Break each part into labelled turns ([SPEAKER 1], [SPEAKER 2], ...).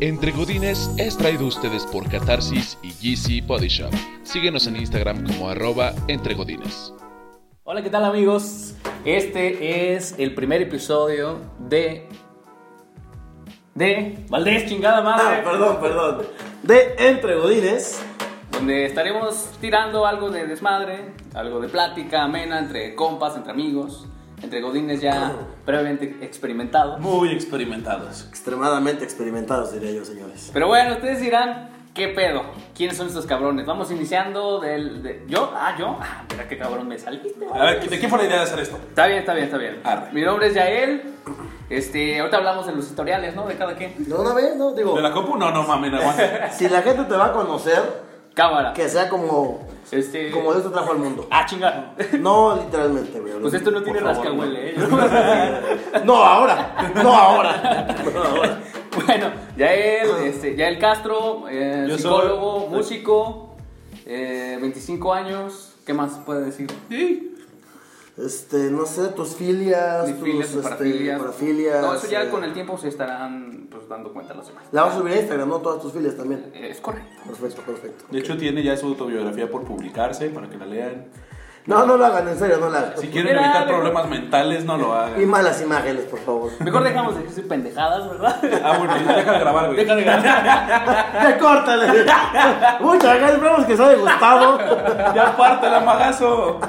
[SPEAKER 1] Entre Godines es traído a ustedes por Catarsis y GC Body Shop. Síguenos en Instagram como arroba Entre Godines.
[SPEAKER 2] Hola, ¿qué tal amigos? Este es el primer episodio de... De... Valdés, chingada
[SPEAKER 3] Ah,
[SPEAKER 2] madre.
[SPEAKER 3] perdón, perdón. De Entre Godines.
[SPEAKER 2] donde estaremos tirando algo de desmadre, algo de plática amena entre compas, entre amigos, entre godines ya previamente experimentados.
[SPEAKER 4] Muy experimentados.
[SPEAKER 3] Extremadamente experimentados, diría yo, señores.
[SPEAKER 2] Pero bueno, ustedes dirán, ¿qué pedo? ¿Quiénes son estos cabrones? Vamos iniciando del... de- ¿Yo? Ah, ¿yo? Ah, mira qué cabrón me saliste.
[SPEAKER 4] A ver, ¿de quién fue la idea de hacer esto?
[SPEAKER 2] Está bien, está bien, está bien.
[SPEAKER 4] Arre.
[SPEAKER 2] Mi nombre es Yael. Este, ahorita hablamos de los historiales, ¿no? De cada quien.
[SPEAKER 3] De una vez, ¿no? Digo,
[SPEAKER 4] ¿De la compu? No, no mames, no aguanta.
[SPEAKER 3] si la gente te va a conocer,
[SPEAKER 2] Cámara.
[SPEAKER 3] que sea como,
[SPEAKER 2] Este...
[SPEAKER 3] como Dios te trajo al mundo.
[SPEAKER 2] Ah, chingada.
[SPEAKER 3] No literalmente, güey.
[SPEAKER 2] Pues esto no tiene rascahuele, ¿eh?
[SPEAKER 3] No ahora, no ahora. No ahora.
[SPEAKER 2] Bueno, Yael, este, Yael Castro, eh,
[SPEAKER 4] Yo
[SPEAKER 2] psicólogo,
[SPEAKER 4] soy-
[SPEAKER 2] músico, eh, 25 años. ¿Qué más puede decir?
[SPEAKER 4] Sí.
[SPEAKER 3] Este, no sé, tus filias,
[SPEAKER 2] Mis
[SPEAKER 3] tus
[SPEAKER 2] filias,
[SPEAKER 3] este,
[SPEAKER 2] parafilias.
[SPEAKER 3] parafilias,
[SPEAKER 2] No, eso ya
[SPEAKER 3] eh,
[SPEAKER 2] con el tiempo se estarán pues, dando cuenta los demás.
[SPEAKER 3] La vas a subir a Instagram, ¿no? Todas tus filias también.
[SPEAKER 2] Eh, Es correcto.
[SPEAKER 3] Perfecto, perfecto.
[SPEAKER 4] De hecho, tiene ya su autobiografía por publicarse para que la lean.
[SPEAKER 3] No, no lo hagan, en serio, no lo hagan.
[SPEAKER 4] Si quieren
[SPEAKER 2] Mira,
[SPEAKER 4] evitar problemas mentales, no lo
[SPEAKER 3] Y
[SPEAKER 4] hagan.
[SPEAKER 3] malas imágenes, por favor.
[SPEAKER 2] Mejor dejamos de decir pendejadas, ¿verdad?
[SPEAKER 4] Ah, bueno, deja de grabar, güey.
[SPEAKER 2] Deja de grabar.
[SPEAKER 3] ¡Ya córtale! Muchas gracias, esperamos que os haya gustado.
[SPEAKER 4] ¡Ya parte el amagazo!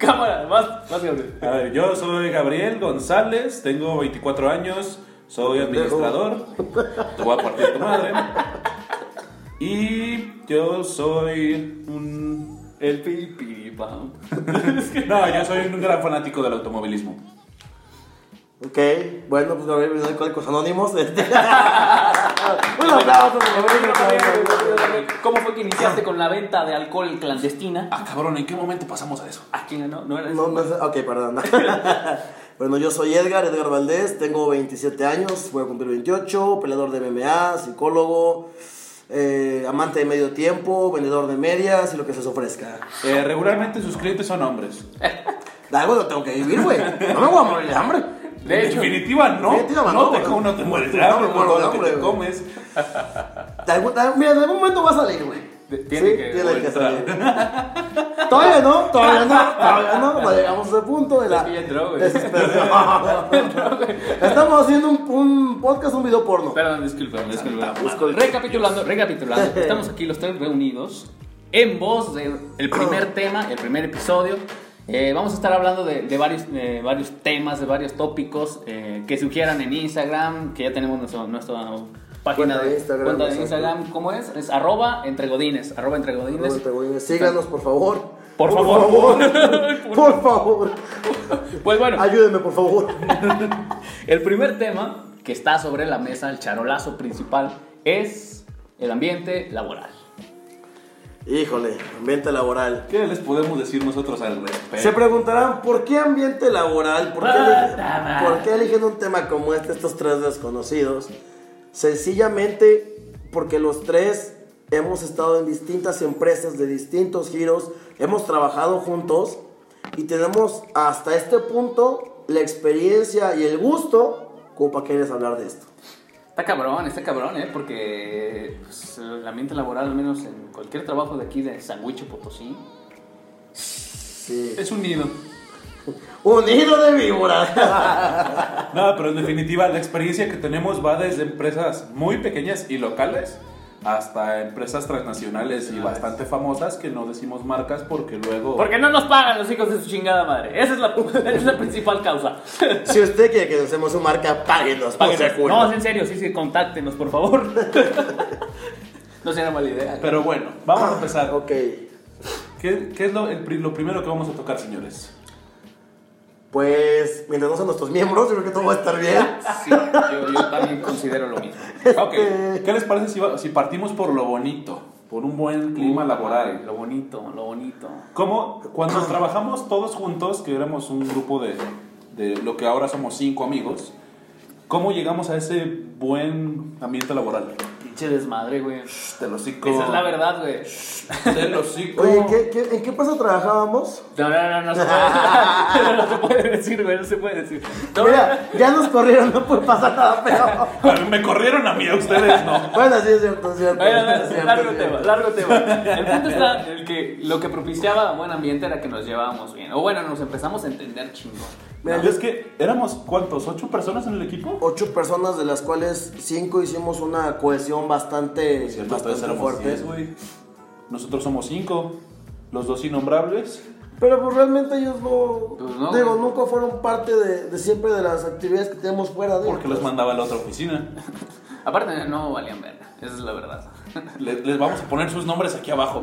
[SPEAKER 2] Cámara, más, más Gabriel.
[SPEAKER 4] A ver, yo soy Gabriel González, tengo 24 años, soy administrador. Te voy a partir tu madre. Y yo soy un.
[SPEAKER 2] El pipiripam.
[SPEAKER 4] No, yo soy un gran fanático del automovilismo.
[SPEAKER 3] Ok, bueno, pues Gabriel de Alcohólicos Anónimos. Este. Un aplauso.
[SPEAKER 2] ¿Cómo fue que iniciaste con la venta de alcohol clandestina?
[SPEAKER 4] Ah, cabrón, ¿en qué momento pasamos a eso?
[SPEAKER 2] ¿A quién no? ¿No era
[SPEAKER 3] No,
[SPEAKER 2] eso?
[SPEAKER 3] no ok, perdón. bueno, yo soy Edgar, Edgar Valdés, tengo 27 años, voy a cumplir 28, peleador de MMA, psicólogo, eh, amante de medio tiempo, vendedor de medias y lo que se os ofrezca.
[SPEAKER 4] Eh, regularmente sus clientes son hombres.
[SPEAKER 3] De algo lo tengo que vivir, güey. No me voy a morir de hambre.
[SPEAKER 2] De hecho,
[SPEAKER 4] definitiva, no.
[SPEAKER 3] definitiva,
[SPEAKER 4] no,
[SPEAKER 3] no,
[SPEAKER 4] te, no te mueres de
[SPEAKER 3] No,
[SPEAKER 4] hambre por
[SPEAKER 3] de
[SPEAKER 4] lo que te comes.
[SPEAKER 3] De algún- de- mira, de algún momento va a salir, güey.
[SPEAKER 2] De- tiene
[SPEAKER 3] Sí,
[SPEAKER 2] que
[SPEAKER 3] tiene que salir. Todavía no, todavía no, todavía no, no llegamos a ese punto de la
[SPEAKER 2] Es que ya entró, güey.
[SPEAKER 3] desesperación. Estamos haciendo un, un podcast, un video porno.
[SPEAKER 2] Perdón, disculpa. Disculpa. Recapitulando, recapitulando. Estamos aquí los tres reunidos en voz del primer tema, el primer episodio. Eh, vamos a estar hablando de, de varios, de varios temas, de varios tópicos eh, que sugieran en Instagram, que ya tenemos nuestro, nuestra página
[SPEAKER 3] de Instagram,
[SPEAKER 2] cuenta de. Instagram. ¿Cómo es? Es arroba entregodines, arroba entregodines.
[SPEAKER 3] Síganos, por favor.
[SPEAKER 2] Por favor.
[SPEAKER 3] favor. Por favor.
[SPEAKER 2] Pues bueno,
[SPEAKER 3] Ayúdenme, por favor.
[SPEAKER 2] el primer tema que está sobre la mesa, el charolazo principal, es el ambiente laboral.
[SPEAKER 3] Híjole, ambiente laboral.
[SPEAKER 4] ¿Qué les podemos decir nosotros al respecto?
[SPEAKER 3] Se preguntarán, ¿por qué ambiente laboral? ¿Por qué, eligen, por qué eligen un tema como este, estos tres desconocidos? Sencillamente porque los tres hemos estado en distintas empresas de distintos giros, hemos trabajado juntos y tenemos hasta este punto la experiencia y el gusto como para quererles hablar de esto.
[SPEAKER 2] Está cabrón, está cabrón, ¿eh? Porque pues, el ambiente laboral, al menos en cualquier trabajo de aquí de San Luis Potosí,
[SPEAKER 3] Sí.
[SPEAKER 4] Es un nido.
[SPEAKER 3] Un nido de víboras.
[SPEAKER 4] No, pero en definitiva, la experiencia que tenemos va desde empresas muy pequeñas y locales hasta empresas transnacionales y bastante famosas que no decimos marcas porque luego.
[SPEAKER 2] Porque no nos pagan los hijos de su chingada madre. Esa es la, esa es la principal causa.
[SPEAKER 3] si usted quiere que lancemos su marca, páguenos. por
[SPEAKER 2] Páguenos. No, es en serio, sí, sí, contáctenos, por favor. No será mala idea.
[SPEAKER 4] Pero bueno, vamos a empezar.
[SPEAKER 3] Ok.
[SPEAKER 4] ¿Qué, qué es lo, el lo primero que vamos a tocar, señores?
[SPEAKER 3] Pues, mientras no sean nuestros miembros, yo creo que todo va a estar bien.
[SPEAKER 2] Sí, yo, yo también considero lo mismo.
[SPEAKER 4] Ok, ¿qué les parece si, va- si partimos por lo bonito? Por un buen clima laboral.
[SPEAKER 2] Lo bonito, lo bonito.
[SPEAKER 4] Como cuando trabajamos todos juntos, que éramos un grupo de, de lo que ahora somos cinco amigos, ¿cómo llegamos a ese buen ambiente laboral?
[SPEAKER 2] Pinche desmadre, güey.
[SPEAKER 4] Te lo cico.
[SPEAKER 2] Esa es la verdad, güey.
[SPEAKER 4] Te lo cico.
[SPEAKER 3] Oye, ¿qué, qué, en qué empresa trabajábamos?
[SPEAKER 2] No, no, no, no se puede. no se puede decir, güey, no se puede decir. No,
[SPEAKER 3] Mira, ya nos corrieron, no puede pasar nada peor.
[SPEAKER 4] Me corrieron a mí, a ustedes no.
[SPEAKER 3] Bueno, sí es cierto, es cierto.
[SPEAKER 2] Bueno, no,
[SPEAKER 3] es cierto,
[SPEAKER 2] largo
[SPEAKER 3] es
[SPEAKER 2] tema,
[SPEAKER 3] cierto.
[SPEAKER 2] largo tema. El punto está el que lo que propiciaba buen ambiente era que nos llevábamos bien. O bueno, nos empezamos a entender chingón.
[SPEAKER 3] Mira,
[SPEAKER 4] Es que éramos, ¿cuántos? ¿Ocho personas en el equipo?
[SPEAKER 3] Ocho personas, de las cuales cinco hicimos una cohesión bastante,
[SPEAKER 4] Cierto,
[SPEAKER 3] bastante fuerte.
[SPEAKER 4] diez, güey. Nosotros somos cinco. Los dos innombrables.
[SPEAKER 3] Pero pues realmente ellos no,
[SPEAKER 2] Pues no,
[SPEAKER 3] digo,
[SPEAKER 2] güey.
[SPEAKER 3] nunca fueron parte de, de siempre de las actividades que tenemos fuera de.
[SPEAKER 4] Porque los mandaba a la otra oficina.
[SPEAKER 2] Aparte, no valían verga. Esa es la verdad.
[SPEAKER 4] Les, les vamos a poner sus nombres aquí abajo.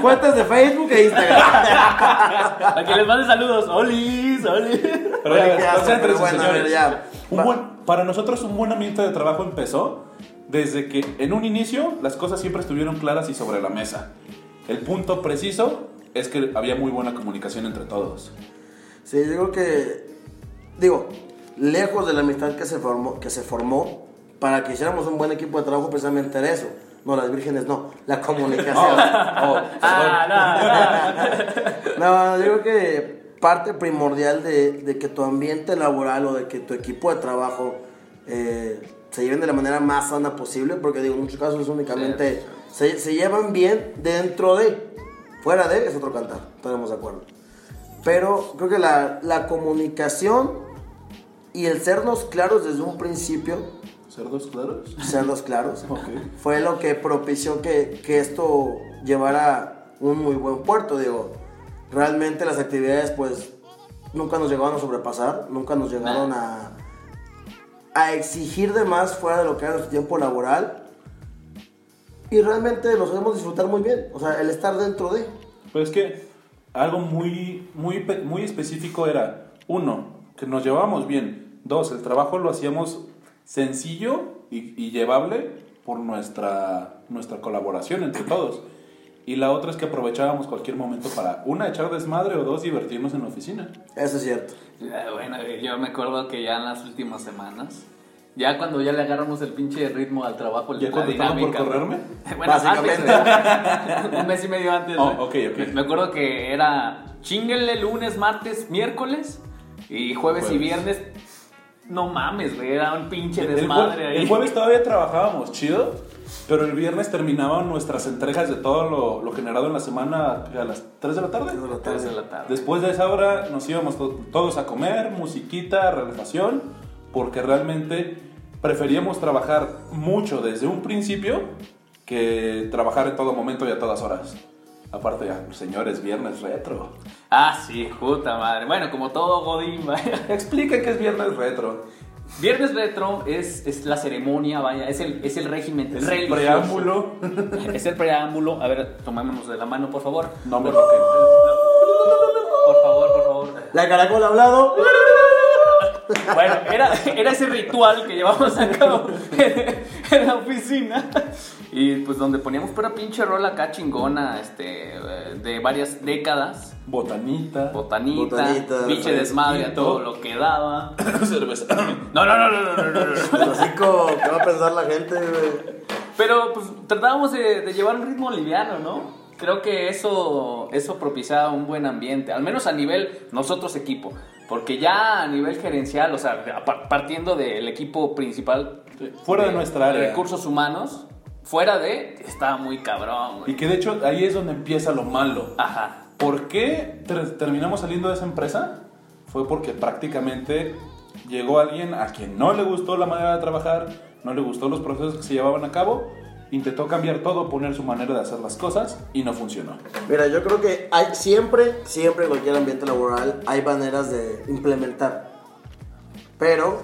[SPEAKER 3] Fuentes de Facebook e Instagram.
[SPEAKER 2] A que les mande saludos. ¡Olis! ¡Olis!
[SPEAKER 4] Pero
[SPEAKER 3] bueno, a ver,
[SPEAKER 4] señores.
[SPEAKER 3] ya.
[SPEAKER 4] Un
[SPEAKER 3] Va-
[SPEAKER 4] buen- para nosotros un buen ambiente de trabajo empezó desde que en un inicio las cosas siempre estuvieron claras y sobre la mesa. El punto preciso es que había muy buena comunicación entre todos.
[SPEAKER 3] Sí, yo creo que, digo, lejos de la amistad que se formó, que se formó para que hiciéramos un buen equipo de trabajo, precisamente era eso. No, las vírgenes no, la comunicación.
[SPEAKER 4] Oh,
[SPEAKER 2] Ah, no, no.
[SPEAKER 3] No, yo creo que parte primordial de, de que tu ambiente laboral o de que tu equipo de trabajo eh, se lleven de la manera más sana posible, porque digo, en muchos casos únicamente se, se llevan bien dentro de, fuera de, es otro cantar, estaremos de acuerdo. Pero creo que la, la comunicación y el sernos claros desde un principio,
[SPEAKER 4] ¿Cerdos claros?
[SPEAKER 3] sernos claros, fue lo que propició que, que esto llevara un muy buen puerto. Digo, realmente las actividades pues nunca nos llegaron a sobrepasar, nunca nos llegaron a, a exigir de más fuera de lo que era nuestro tiempo laboral. Y realmente lo sabemos disfrutar muy bien, o sea, el estar dentro de...
[SPEAKER 4] Pero es que algo muy, muy, muy específico era, uno, que nos llevábamos bien. Dos, el trabajo lo hacíamos sencillo y, y llevable por nuestra, nuestra colaboración entre todos. Y la otra es que aprovechábamos cualquier momento para, una, echar desmadre o dos, divertirnos en la oficina.
[SPEAKER 3] Eso es cierto.
[SPEAKER 2] Ya, Bueno, yo me acuerdo que ya en las últimas semanas, ya cuando ya le agarramos el pinche ritmo al trabajo,
[SPEAKER 4] ¿Ya
[SPEAKER 2] la
[SPEAKER 4] cuando estaban por
[SPEAKER 2] dinámica,
[SPEAKER 4] correrme?
[SPEAKER 2] Bueno,
[SPEAKER 3] Básicamente.
[SPEAKER 2] antes, un mes y medio antes.
[SPEAKER 4] Oh,
[SPEAKER 2] güey.
[SPEAKER 4] ok, ok.
[SPEAKER 2] Me acuerdo que era chinguenle lunes, martes, miércoles y jueves, y
[SPEAKER 4] Jueves.
[SPEAKER 2] viernes. No mames, güey, era un pinche
[SPEAKER 4] El,
[SPEAKER 2] desmadre ahí.
[SPEAKER 4] el jueves todavía trabajábamos chido, pero el viernes terminaban nuestras entregas de todo lo, lo generado en la semana a las 3 de la tarde.
[SPEAKER 3] Tres de la
[SPEAKER 2] Tres de la tarde.
[SPEAKER 4] Después de esa hora nos íbamos to- todos a comer, musiquita, relajación, porque realmente preferíamos trabajar mucho desde un principio que trabajar en todo momento y a todas horas. Aparte ya, señores, viernes retro.
[SPEAKER 2] Ah, sí, puta madre. Bueno, como todo Godín, vaya.
[SPEAKER 4] Explica qué es viernes retro.
[SPEAKER 2] Viernes retro es, es la ceremonia, vaya, es el, es el régimen
[SPEAKER 4] Es el preámbulo.
[SPEAKER 2] Es el preámbulo. A ver, tomémonos de la mano, por favor.
[SPEAKER 4] No me toquen.
[SPEAKER 2] Por favor, por favor.
[SPEAKER 3] La caracol ha hablado.
[SPEAKER 2] Bueno, era, era ese ritual que llevamos a cabo en la oficina. Y pues donde poníamos pura pinche rola acá chingona, este, eh, de varias décadas.
[SPEAKER 4] Botanita.
[SPEAKER 2] Botanita,
[SPEAKER 3] Botanita,
[SPEAKER 2] pinche desmadre a todo lo que daba.
[SPEAKER 4] cerveza.
[SPEAKER 2] No, no, no, no, no, no, no, no.
[SPEAKER 3] El hocico, ¿qué va a pensar la gente, güey?
[SPEAKER 2] Pero pues tratábamos de, de llevar un ritmo liviano, ¿no? Creo que eso, eso propiciaba un buen ambiente, al menos a nivel nosotros equipo. Porque ya a nivel gerencial, o sea, partiendo del equipo principal.
[SPEAKER 4] Fuera de nuestra área.
[SPEAKER 2] Recursos humanos, fuera de, estaba muy cabrón,
[SPEAKER 4] Y
[SPEAKER 2] güey.
[SPEAKER 4] que de hecho ahí es donde empieza lo malo.
[SPEAKER 2] Ajá.
[SPEAKER 4] ¿Por qué ter- terminamos saliendo de esa empresa? Fue porque prácticamente llegó alguien a quien no le gustó la manera de trabajar, no le gustó los procesos que se llevaban a cabo, intentó cambiar todo, poner su manera de hacer las cosas y no funcionó.
[SPEAKER 3] Mira, yo creo que hay siempre, siempre en cualquier ambiente laboral hay maneras de implementar. Pero,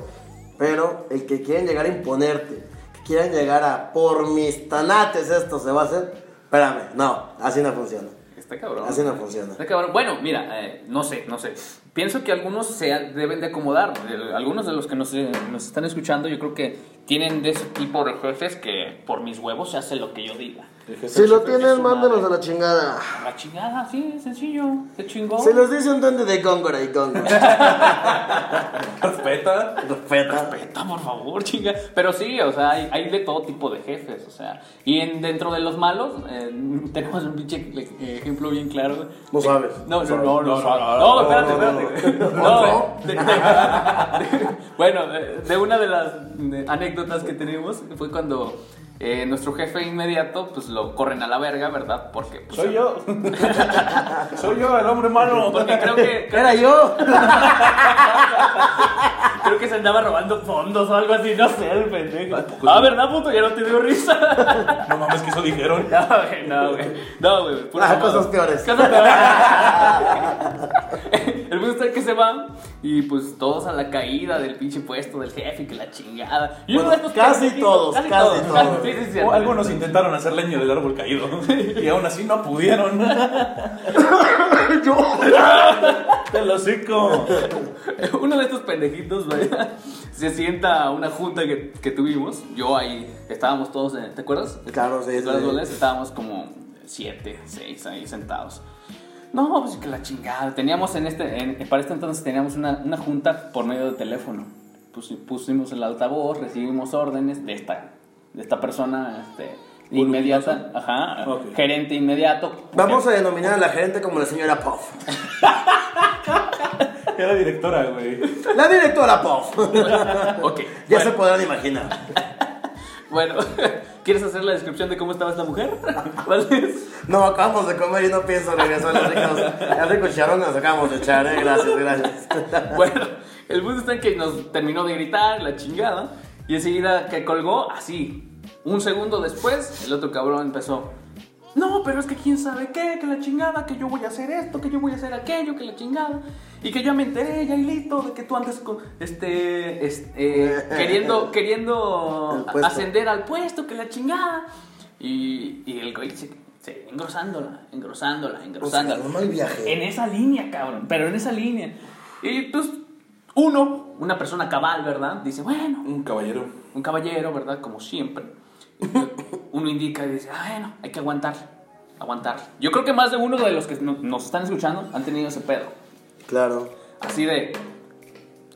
[SPEAKER 3] pero el que quieren llegar a imponerte, quieran llegar a por mis tanates esto se va a hacer, espérame, no, así no funciona.
[SPEAKER 2] Está cabrón.
[SPEAKER 3] Así no funciona.
[SPEAKER 2] Está cabrón. Bueno, mira, eh, no sé, no sé. Pienso que algunos se deben de acomodar. Algunos de los que nos, eh, nos están escuchando, yo creo que tienen de ese tipo de jefes que por mis huevos se hace lo que yo diga.
[SPEAKER 3] Si lo tienen, mándenos a la chingada.
[SPEAKER 2] A La chingada, sí, sencillo, se chingó.
[SPEAKER 3] Se los dice un duende de Góngora y Góngora.
[SPEAKER 4] Respeta.
[SPEAKER 3] Respeta.
[SPEAKER 2] Respeta, por favor, chinga. Pero sí, o sea, hay, hay de todo tipo de jefes, o sea. Y en, dentro de los malos, eh, tenemos un pinche ejemplo bien claro.
[SPEAKER 3] No sabes.
[SPEAKER 2] No, no, no, no,
[SPEAKER 4] No, no,
[SPEAKER 2] No,
[SPEAKER 4] no,
[SPEAKER 2] espérate,
[SPEAKER 4] no,
[SPEAKER 2] espérate.
[SPEAKER 3] no.
[SPEAKER 2] No, de- de- de- bueno, de, de una de las anécdotas que tenemos fue cuando eh, nuestro jefe inmediato, pues lo corren a la verga, ¿verdad? Porque, pues,
[SPEAKER 4] Soy yo. Soy yo, el hombre malo.
[SPEAKER 2] Porque creo que,
[SPEAKER 3] Era yo.
[SPEAKER 2] creo que se andaba robando fondos o algo así, no sé, el pendejo. Ah, ¿verdad, puto? Ya no te dio risa.
[SPEAKER 4] No mames, que eso dijeron.
[SPEAKER 2] No, güey, no, güey. No, güey. pura
[SPEAKER 3] Ah, cosas peores.
[SPEAKER 2] Cosas peores. El punto es que se van y pues todos a la caída del pinche puesto del jefe y que la chingada. Y uno
[SPEAKER 3] Bueno,
[SPEAKER 2] de
[SPEAKER 3] casi todos, casi todos.
[SPEAKER 2] Sí, sí, sí.
[SPEAKER 4] O algunos intentaron hacer leña del árbol caído y aún así no pudieron.
[SPEAKER 3] yo.
[SPEAKER 4] Te lo hocico.
[SPEAKER 2] Uno de estos pendejitos, se sienta a una junta que, que tuvimos. Yo ahí estábamos todos, en- ¿te acuerdas?
[SPEAKER 3] Claro, sí.
[SPEAKER 2] Estábamos como siete, seis ahí sentados. No, pues que la chingada. Teníamos en este, en- para este entonces teníamos una, una junta por medio de teléfono. Pusi- pusimos el altavoz, recibimos órdenes de esta, de esta persona este, inmediata, ajá, gerente inmediato.
[SPEAKER 3] Vamos a denominar a la gerente como la señora Puff.
[SPEAKER 4] Era directora, güey.
[SPEAKER 3] La directora Puff.
[SPEAKER 2] Ok.
[SPEAKER 3] Ya se podrán imaginar.
[SPEAKER 2] Bueno, ¿quieres hacer la descripción de cómo estaba esta mujer? ¿Vale?
[SPEAKER 3] No, acabamos de comer y no pienso regresar a rico charrón nos acabamos de echar, eh. Gracias, gracias.
[SPEAKER 2] Bueno, el punto está en que nos terminó de gritar la chingada y enseguida que colgó, así, un segundo después, el otro cabrón empezó. No, pero es que quién sabe qué, que la chingada, que yo voy a hacer esto, que yo voy a hacer aquello, que la chingada. Y que yo me enteré, ya y listo, de que tú andas con, este, este, eh, queriendo, queriendo ascender al puesto, que la chingada. Y, y el güey se, se engrosándola, engrosándola, engrosándola.
[SPEAKER 3] no hay viaje.
[SPEAKER 2] En esa línea, cabrón, pero en esa línea. Y pues, uno, una persona cabal, ¿verdad? Dice, bueno,
[SPEAKER 4] Un caballero.
[SPEAKER 2] un caballero, ¿verdad? Como siempre. Uno indica y dice, ah, bueno, hay que aguantar, aguantar. Yo creo que más de uno de los que no- nos están escuchando han tenido ese pedo.
[SPEAKER 3] Claro.
[SPEAKER 2] Así de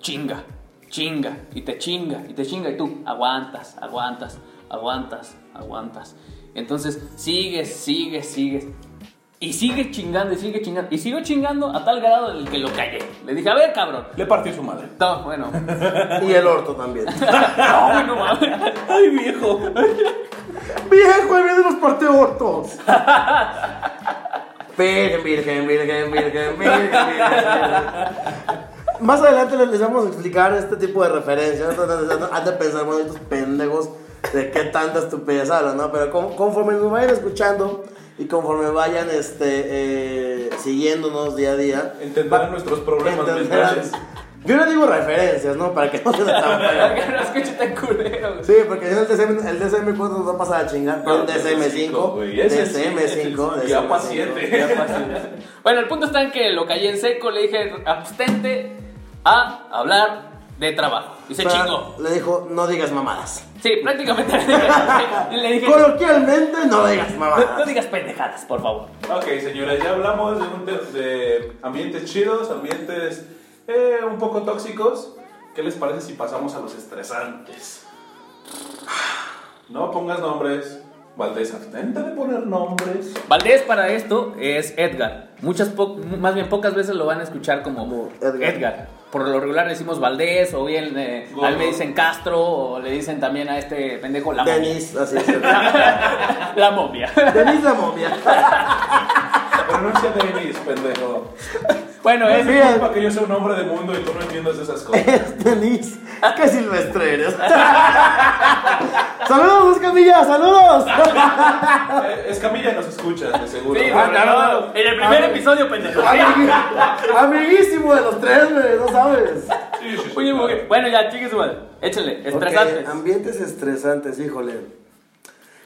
[SPEAKER 2] chinga, chinga, y te chinga, y te chinga, y tú aguantas, aguantas, aguantas, aguantas. Entonces sigues, sigues, sigues. Y sigue chingando, y sigue chingando. Y sigo chingando a tal grado en el que lo callé. Le dije, a ver, cabrón.
[SPEAKER 4] Le partió su madre.
[SPEAKER 2] No, bueno.
[SPEAKER 3] Y el orto también.
[SPEAKER 2] No, no mames.
[SPEAKER 4] Ay, viejo.
[SPEAKER 3] ¡Viejo, el de los parteortos! Virgen, virgen, virgen, virgen, virgen, virgen. Más adelante les vamos a explicar este tipo de referencias. Han de pensar, bueno, estos pendejos de qué tanta estupidez hablan, ¿no? Pero con- conforme nos vayan escuchando y conforme vayan este, eh, siguiéndonos día a día,
[SPEAKER 4] Entenderán nuestros problemas
[SPEAKER 3] entenderán.
[SPEAKER 4] mentales.
[SPEAKER 3] Yo le digo referencias, ¿no? Para que no se tan feo.
[SPEAKER 2] Que no escuche tan culero. güey.
[SPEAKER 3] Sí, porque si no el DCM, el DCM ¿cuánto nos va a pasar a chingar? Con DCM5.
[SPEAKER 4] güey, ese sí,
[SPEAKER 3] DCM5.
[SPEAKER 4] ese sí. Ya
[SPEAKER 3] DCM5.
[SPEAKER 4] paciente.
[SPEAKER 2] Ya pasó. Bueno, el punto está en que lo callé en seco, le dije, abstente a hablar de trabajo. Y se
[SPEAKER 3] Pero
[SPEAKER 2] chingó.
[SPEAKER 3] Le dijo, no digas mamadas.
[SPEAKER 2] Sí, prácticamente le dije, le dije,
[SPEAKER 3] Coloquialmente, no digas
[SPEAKER 2] no,
[SPEAKER 3] mamadas.
[SPEAKER 2] no digas pendejadas, por favor.
[SPEAKER 4] Ok, señores, ya hablamos de, un de ambientes chidos, ambientes eh, un poco tóxicos. ¿Qué les parece si pasamos a los estresantes? No pongas nombres. Valdés, abstente de poner nombres.
[SPEAKER 2] Valdés para esto es Edgar. Muchas po- más bien pocas veces lo van a escuchar como,
[SPEAKER 3] Como
[SPEAKER 2] Edgar.
[SPEAKER 3] Edgar.
[SPEAKER 2] Por lo regular decimos Valdés, o bien eh, a él me dicen Castro, o le dicen también a este pendejo la momia.
[SPEAKER 3] Denis, así es.
[SPEAKER 2] la momia.
[SPEAKER 3] Denis la momia.
[SPEAKER 4] Pronuncia Denis, pendejo.
[SPEAKER 2] Bueno,
[SPEAKER 4] Es
[SPEAKER 2] es...
[SPEAKER 3] Bien.
[SPEAKER 4] culpa que yo sea un hombre de mundo y tú no entiendas esas cosas.
[SPEAKER 3] Es Denis. ¡Qué silvestre eres! ¡Saludos, Escamilla! ¡Saludos!
[SPEAKER 4] Eh, Escamilla nos escucha, de seguro.
[SPEAKER 2] Sí,
[SPEAKER 3] Ah, no.
[SPEAKER 2] En el primer episodio, pendejo.
[SPEAKER 3] Amigui- Amiguísimo de los tres, güey, no sabes.
[SPEAKER 4] Sí, sí, sí,
[SPEAKER 2] Oye, mujer. Bueno, ya, chingue su madre. Échale, estresantes.
[SPEAKER 3] Ambientes estresantes, híjole.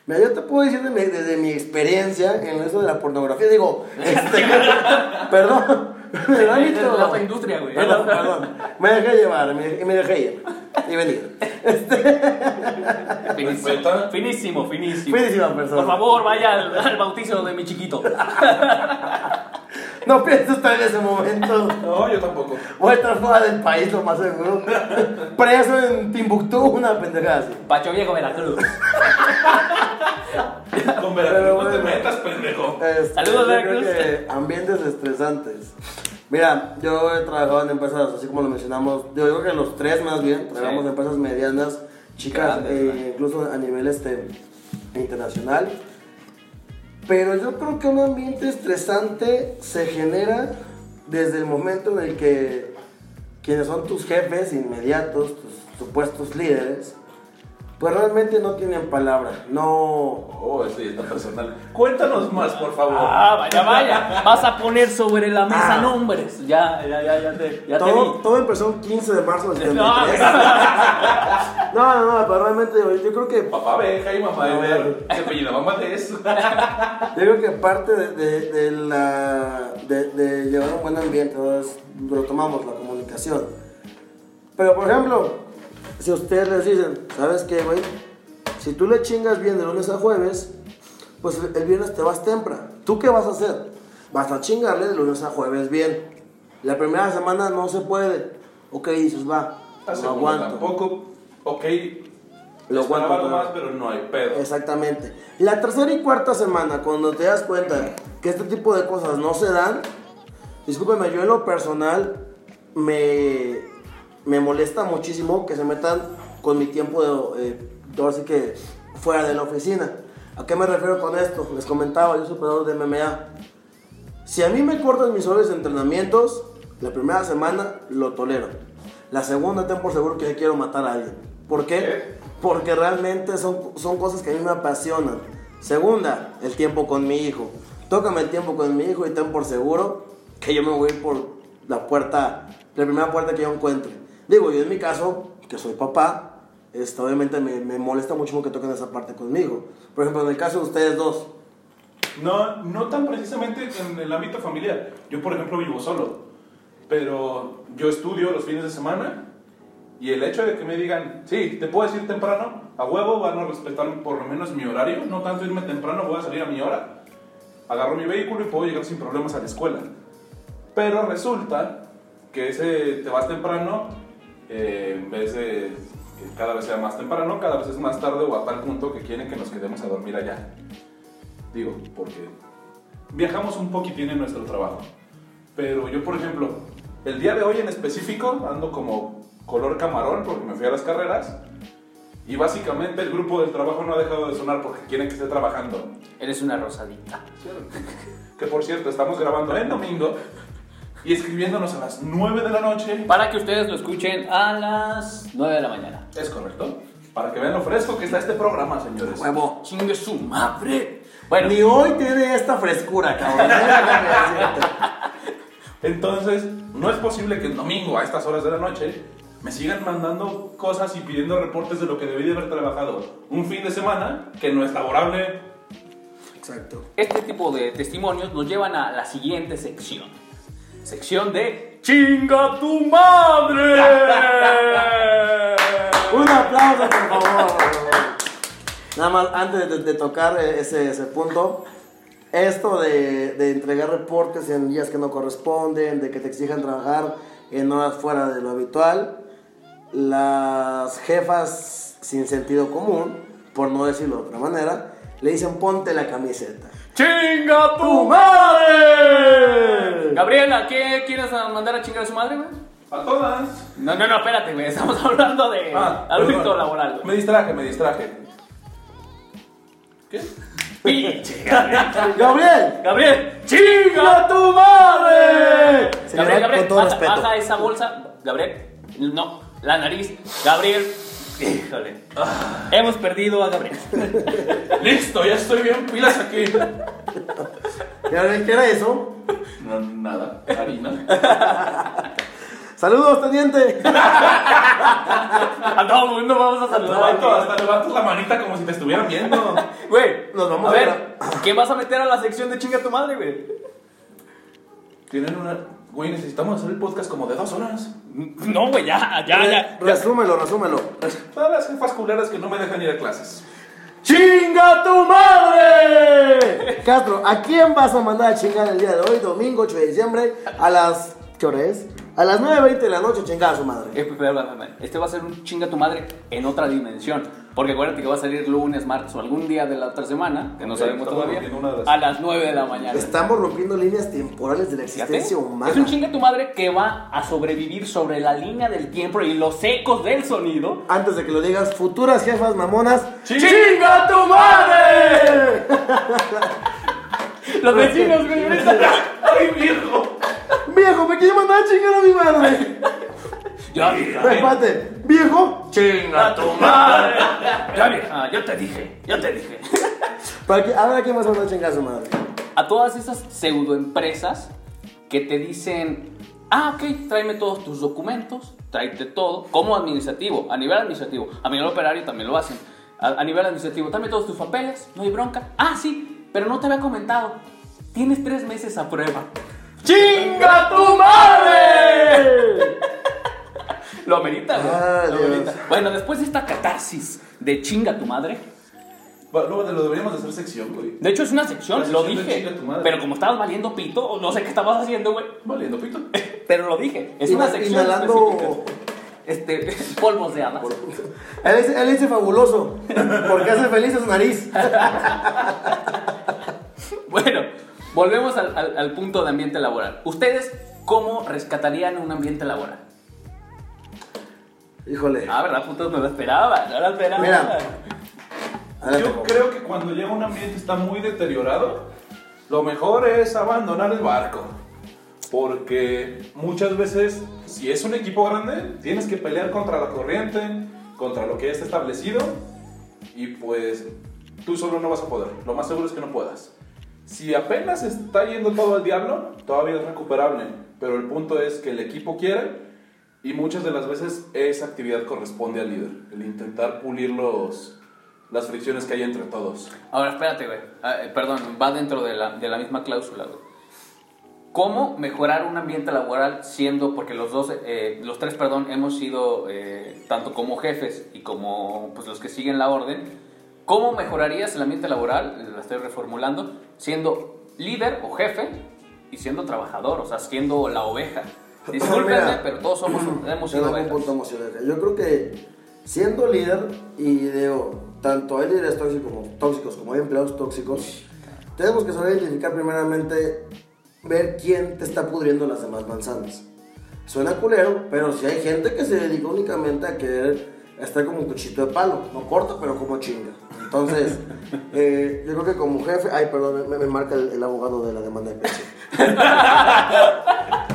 [SPEAKER 3] Mira, yo te puedo decir de mi- desde mi experiencia en eso de la pornografía, digo, este, perdón, El
[SPEAKER 2] Es
[SPEAKER 3] ámbito.
[SPEAKER 2] la otra industria, güey.
[SPEAKER 3] Perdón, perdón. Me dejé llevar, me, y me dejé ir. Y venir.
[SPEAKER 2] Finísimo,
[SPEAKER 4] Respeta.
[SPEAKER 2] finísimo, finísimo.
[SPEAKER 3] Finísima persona.
[SPEAKER 2] Por favor, vaya al, al bautizo de mi chiquito.
[SPEAKER 3] No pienso estar en ese momento.
[SPEAKER 4] No, yo tampoco.
[SPEAKER 3] Voy a estar fuera del país, lo más seguro. Preso en Timbuktu, una pendejada así.
[SPEAKER 2] Pacho Viejo, Veracruz.
[SPEAKER 4] Con Veracruz no te metas, pendejo.
[SPEAKER 3] Este,
[SPEAKER 2] Saludos, Veracruz.
[SPEAKER 3] ambientes estresantes. Mira, yo he trabajado en empresas, así como lo mencionamos, yo creo que los tres más bien, trabajamos
[SPEAKER 2] Sí.
[SPEAKER 3] en empresas medianas, chicas,
[SPEAKER 2] Grandes,
[SPEAKER 3] eh,
[SPEAKER 2] ¿no?
[SPEAKER 3] incluso a nivel este, internacional. Pero yo creo que un ambiente estresante se genera desde el momento en el que quienes son tus jefes inmediatos, tus supuestos líderes, pues realmente no tienen palabra, no...
[SPEAKER 4] Oh, eso ya está personal. Cuéntanos más, por favor.
[SPEAKER 2] Ah, vaya, vaya. Vas a poner sobre la mesa
[SPEAKER 3] Ah.
[SPEAKER 2] nombres. Ya, ya, ya, ya te, ya te
[SPEAKER 3] Todo,
[SPEAKER 2] vi.
[SPEAKER 3] todo empezó el 15 de marzo del
[SPEAKER 2] No,
[SPEAKER 3] 73. No, no, no, pero realmente yo, yo creo que
[SPEAKER 4] Papá Beja y mamá Ever. Se apellidaba Matés.
[SPEAKER 3] yo creo que parte de, de- de la de, de llevar un buen ambiente lo tomamos la comunicación. Pero por ejemplo, si ustedes les dicen, ¿sabes qué, güey? Si tú le chingas bien de lunes a jueves, pues el viernes te vas temprano. ¿Tú qué vas a hacer? Vas a chingarle de lunes a jueves bien. La primera semana no se puede. Ok, dices, va.
[SPEAKER 4] La
[SPEAKER 3] lo
[SPEAKER 4] segunda
[SPEAKER 3] aguanto.
[SPEAKER 4] tampoco. Ok.
[SPEAKER 3] Lo aguanto
[SPEAKER 4] más, pero no hay pedo.
[SPEAKER 3] Exactamente. La tercera y cuarta semana, cuando te das cuenta que este tipo de cosas no se dan, discúlpeme, yo en lo personal me, me molesta muchísimo que se metan con mi tiempo de, eh, que fuera de la oficina. ¿A qué me refiero con esto? Les comentaba, yo soy operador de MMA. Si a mí me cortan mis horas de entrenamientos, la primera semana lo tolero. La segunda ten por seguro que quiero matar a alguien. ¿Por qué?
[SPEAKER 4] ¿Qué?
[SPEAKER 3] Porque realmente son, son cosas que a mí me apasionan. Segunda, el tiempo con mi hijo. Tócame el tiempo con mi hijo y ten por seguro que yo me voy a ir por la puerta, la primera puerta que yo encuentre. Digo, yo en mi caso, que soy papá, este, obviamente me, me molesta mucho que toquen esa parte conmigo. Por ejemplo, en el caso de ustedes dos,
[SPEAKER 4] No, no tan precisamente en el ámbito familiar. Yo, por ejemplo, vivo solo. Pero yo estudio los fines de semana. Y el hecho de que me digan, sí, te puedes ir temprano, a huevo van a respetar por lo menos mi horario. No tanto irme temprano, voy a salir a mi hora. Agarro mi vehículo y puedo llegar sin problemas a la escuela. Pero resulta que ese te vas temprano, eh, en vez de que cada vez sea más temprano, cada vez es más tarde o a tal punto que quieren que nos quedemos a dormir allá. Digo, porque viajamos un poquitín en nuestro trabajo. Pero yo, por ejemplo, el día de hoy en específico ando como color camarón porque me fui a las carreras. Y básicamente el grupo del trabajo no ha dejado de sonar porque quieren que esté trabajando.
[SPEAKER 2] Eres una rosadita.
[SPEAKER 4] Que por cierto, estamos grabando en domingo y escribiéndonos a las 9 de la noche.
[SPEAKER 2] Para que ustedes lo escuchen a las 9 de la mañana.
[SPEAKER 4] Es correcto. Para que vean lo fresco que está este programa, señores.
[SPEAKER 3] huevo.
[SPEAKER 2] Chingue su madre. Bueno,
[SPEAKER 3] Ni hoy tiene esta frescura, cabrón.
[SPEAKER 4] Entonces, no es posible que el domingo a estas horas de la noche me sigan mandando cosas y pidiendo reportes de lo que debí de haber trabajado un fin de semana que no es laborable.
[SPEAKER 3] Exacto.
[SPEAKER 2] este tipo de testimonios nos llevan a la siguiente sección. Sección de ¡Chinga tu madre!
[SPEAKER 3] Un aplauso, por favor. Nada más, antes de, de tocar ese, ese punto, esto de, de entregar reportes en días que no corresponden, de que te exijan trabajar en horas fuera de lo habitual, las jefas sin sentido común, por no decirlo de otra manera, le dicen ponte la camiseta.
[SPEAKER 2] ¡Chinga tu madre! Gabriela, ¿qué quieres mandar a chingar a su madre, güey?
[SPEAKER 4] A todas.
[SPEAKER 2] No, no, no, espérate, güey. Estamos hablando de
[SPEAKER 4] Ah,
[SPEAKER 2] ámbito
[SPEAKER 4] perdón.
[SPEAKER 2] laboral, güey.
[SPEAKER 4] Me distraje, me distraje. ¿Qué?
[SPEAKER 2] Pinche Gabriel.
[SPEAKER 3] ¡Gabriel!
[SPEAKER 2] Gabriel, ¡chinga tu madre!
[SPEAKER 3] Señora,
[SPEAKER 2] Gabriel, Gabriel,
[SPEAKER 3] con todo
[SPEAKER 2] baja,
[SPEAKER 3] respeto.
[SPEAKER 2] baja esa bolsa. Gabriel, no, la nariz. Gabriel, híjole. Hemos perdido a Gabriel.
[SPEAKER 4] Listo, ya estoy bien pilas aquí.
[SPEAKER 3] ¿qué era eso?
[SPEAKER 4] No, nada, harina.
[SPEAKER 3] ¡Saludos, teniente!
[SPEAKER 2] A todo el mundo vamos a saludar.
[SPEAKER 4] Hasta levantas la manita como si te estuvieran viendo.
[SPEAKER 2] Güey,
[SPEAKER 3] Nos vamos
[SPEAKER 2] a
[SPEAKER 3] a
[SPEAKER 2] ver. ¿Qué vas a meter a la sección de chinga tu madre, güey?
[SPEAKER 4] Tienen una. Güey, necesitamos hacer el podcast como de dos horas.
[SPEAKER 2] No, güey, ya, ya, ya.
[SPEAKER 3] Resúmelo, resúmelo.
[SPEAKER 4] Todas las jefas culeras que no me dejan ir a clases.
[SPEAKER 3] ¡Chinga tu madre! Castro, ¿a quién vas a mandar a chingar el día de hoy, domingo 8 de diciembre, a las. ¿Qué hora es? A las 9.20 de la noche, chingar a su madre.
[SPEAKER 2] Este va a ser un chinga tu madre en otra dimensión. Porque acuérdate que va a salir lunes, martes o algún día de la otra semana, que no sabemos todavía, a las 9 de la mañana.
[SPEAKER 3] Estamos rompiendo líneas temporales de la existencia humana.
[SPEAKER 2] Es un chinga tu madre que va a sobrevivir sobre la línea del tiempo y los ecos del sonido.
[SPEAKER 3] Antes de que lo digas, futuras jefas mamonas.
[SPEAKER 2] ¡Chinga tu madre! Los vecinos, güey.
[SPEAKER 4] ¡Ay, viejo!
[SPEAKER 3] ¡Viejo, me quiere mandar a chingar a mi madre!
[SPEAKER 2] Ya, vieja.
[SPEAKER 3] Espérate, viejo,
[SPEAKER 2] ¡Chinga tu madre! Ya, vieja, yo te dije, yo te dije.
[SPEAKER 3] para que, a ver a quién vas a mandar a chingar a su madre.
[SPEAKER 2] A todas esas pseudoempresas que te dicen, ah, ok, tráeme todos tus documentos, tráete todo, como administrativo, a nivel administrativo, a nivel operario también lo hacen. A, a nivel administrativo, tráeme todos tus papeles, no hay bronca. Ah, sí, pero no te había comentado, tienes tres meses a prueba. ¡Chinga tu madre! Lo amerita, güey.
[SPEAKER 3] Ah,
[SPEAKER 2] lo amerita. Bueno, después de esta catarsis de chinga tu madre,
[SPEAKER 4] Luego te lo deberíamos de hacer sección, güey.
[SPEAKER 2] de hecho es una sección,
[SPEAKER 4] La
[SPEAKER 2] lo
[SPEAKER 4] sección
[SPEAKER 2] dije.
[SPEAKER 4] chinga tu madre.
[SPEAKER 2] Pero como estabas valiendo pito, no sé qué estabas haciendo, güey.
[SPEAKER 4] Valiendo pito.
[SPEAKER 2] Pero lo dije, es una sección
[SPEAKER 3] inhalando-.
[SPEAKER 2] Este, polvos de hadas.
[SPEAKER 3] Él dice, él dice fabuloso, porque hace feliz a su nariz.
[SPEAKER 2] Bueno, volvemos al, al- al punto de ambiente laboral. ¿Ustedes cómo rescatarían un ambiente laboral?
[SPEAKER 3] Híjole.
[SPEAKER 2] Ah, ¿verdad, putos? No lo esperaba, no lo esperaba.
[SPEAKER 3] Mira.
[SPEAKER 4] Yo creo que cuando llega un ambiente está muy deteriorado, lo mejor es abandonar el barco. Porque muchas veces, si es un equipo grande, tienes que pelear contra la corriente, contra lo que ya está establecido, y pues tú solo no vas a poder. Lo más seguro es que no puedas. Si apenas está yendo todo al diablo, todavía es recuperable. Pero el punto es que el equipo quiere, y muchas de las veces esa actividad corresponde al líder. El intentar pulir los, las fricciones que hay entre todos.
[SPEAKER 2] Ahora, espérate, güey. Ah, eh, perdón, va dentro de la, de la misma cláusula, güey. ¿Cómo mejorar un ambiente laboral siendo, porque los dos, eh, los tres, perdón, hemos sido eh, tanto como jefes y como pues, los que siguen la orden, ¿cómo mejorarías el ambiente laboral, la estoy reformulando, siendo líder o jefe y siendo trabajador, o sea, siendo la oveja? Discúlpenme, pero todos somos, hemos sido
[SPEAKER 3] doy un
[SPEAKER 2] ovejas.
[SPEAKER 3] punto emocional. Yo creo que siendo líder, y digo, tanto hay líderes tóxicos como, tóxicos como hay empleados tóxicos, tenemos que saber identificar primeramente, ver quién te está pudriendo las demás manzanas. Suena culero, pero si hay gente que se dedica únicamente a querer estar como un cuchito de palo, no corta, pero como chinga. Entonces, eh, yo creo que como jefe, ay, perdón, me, me marca el, el abogado de la demanda de pensión.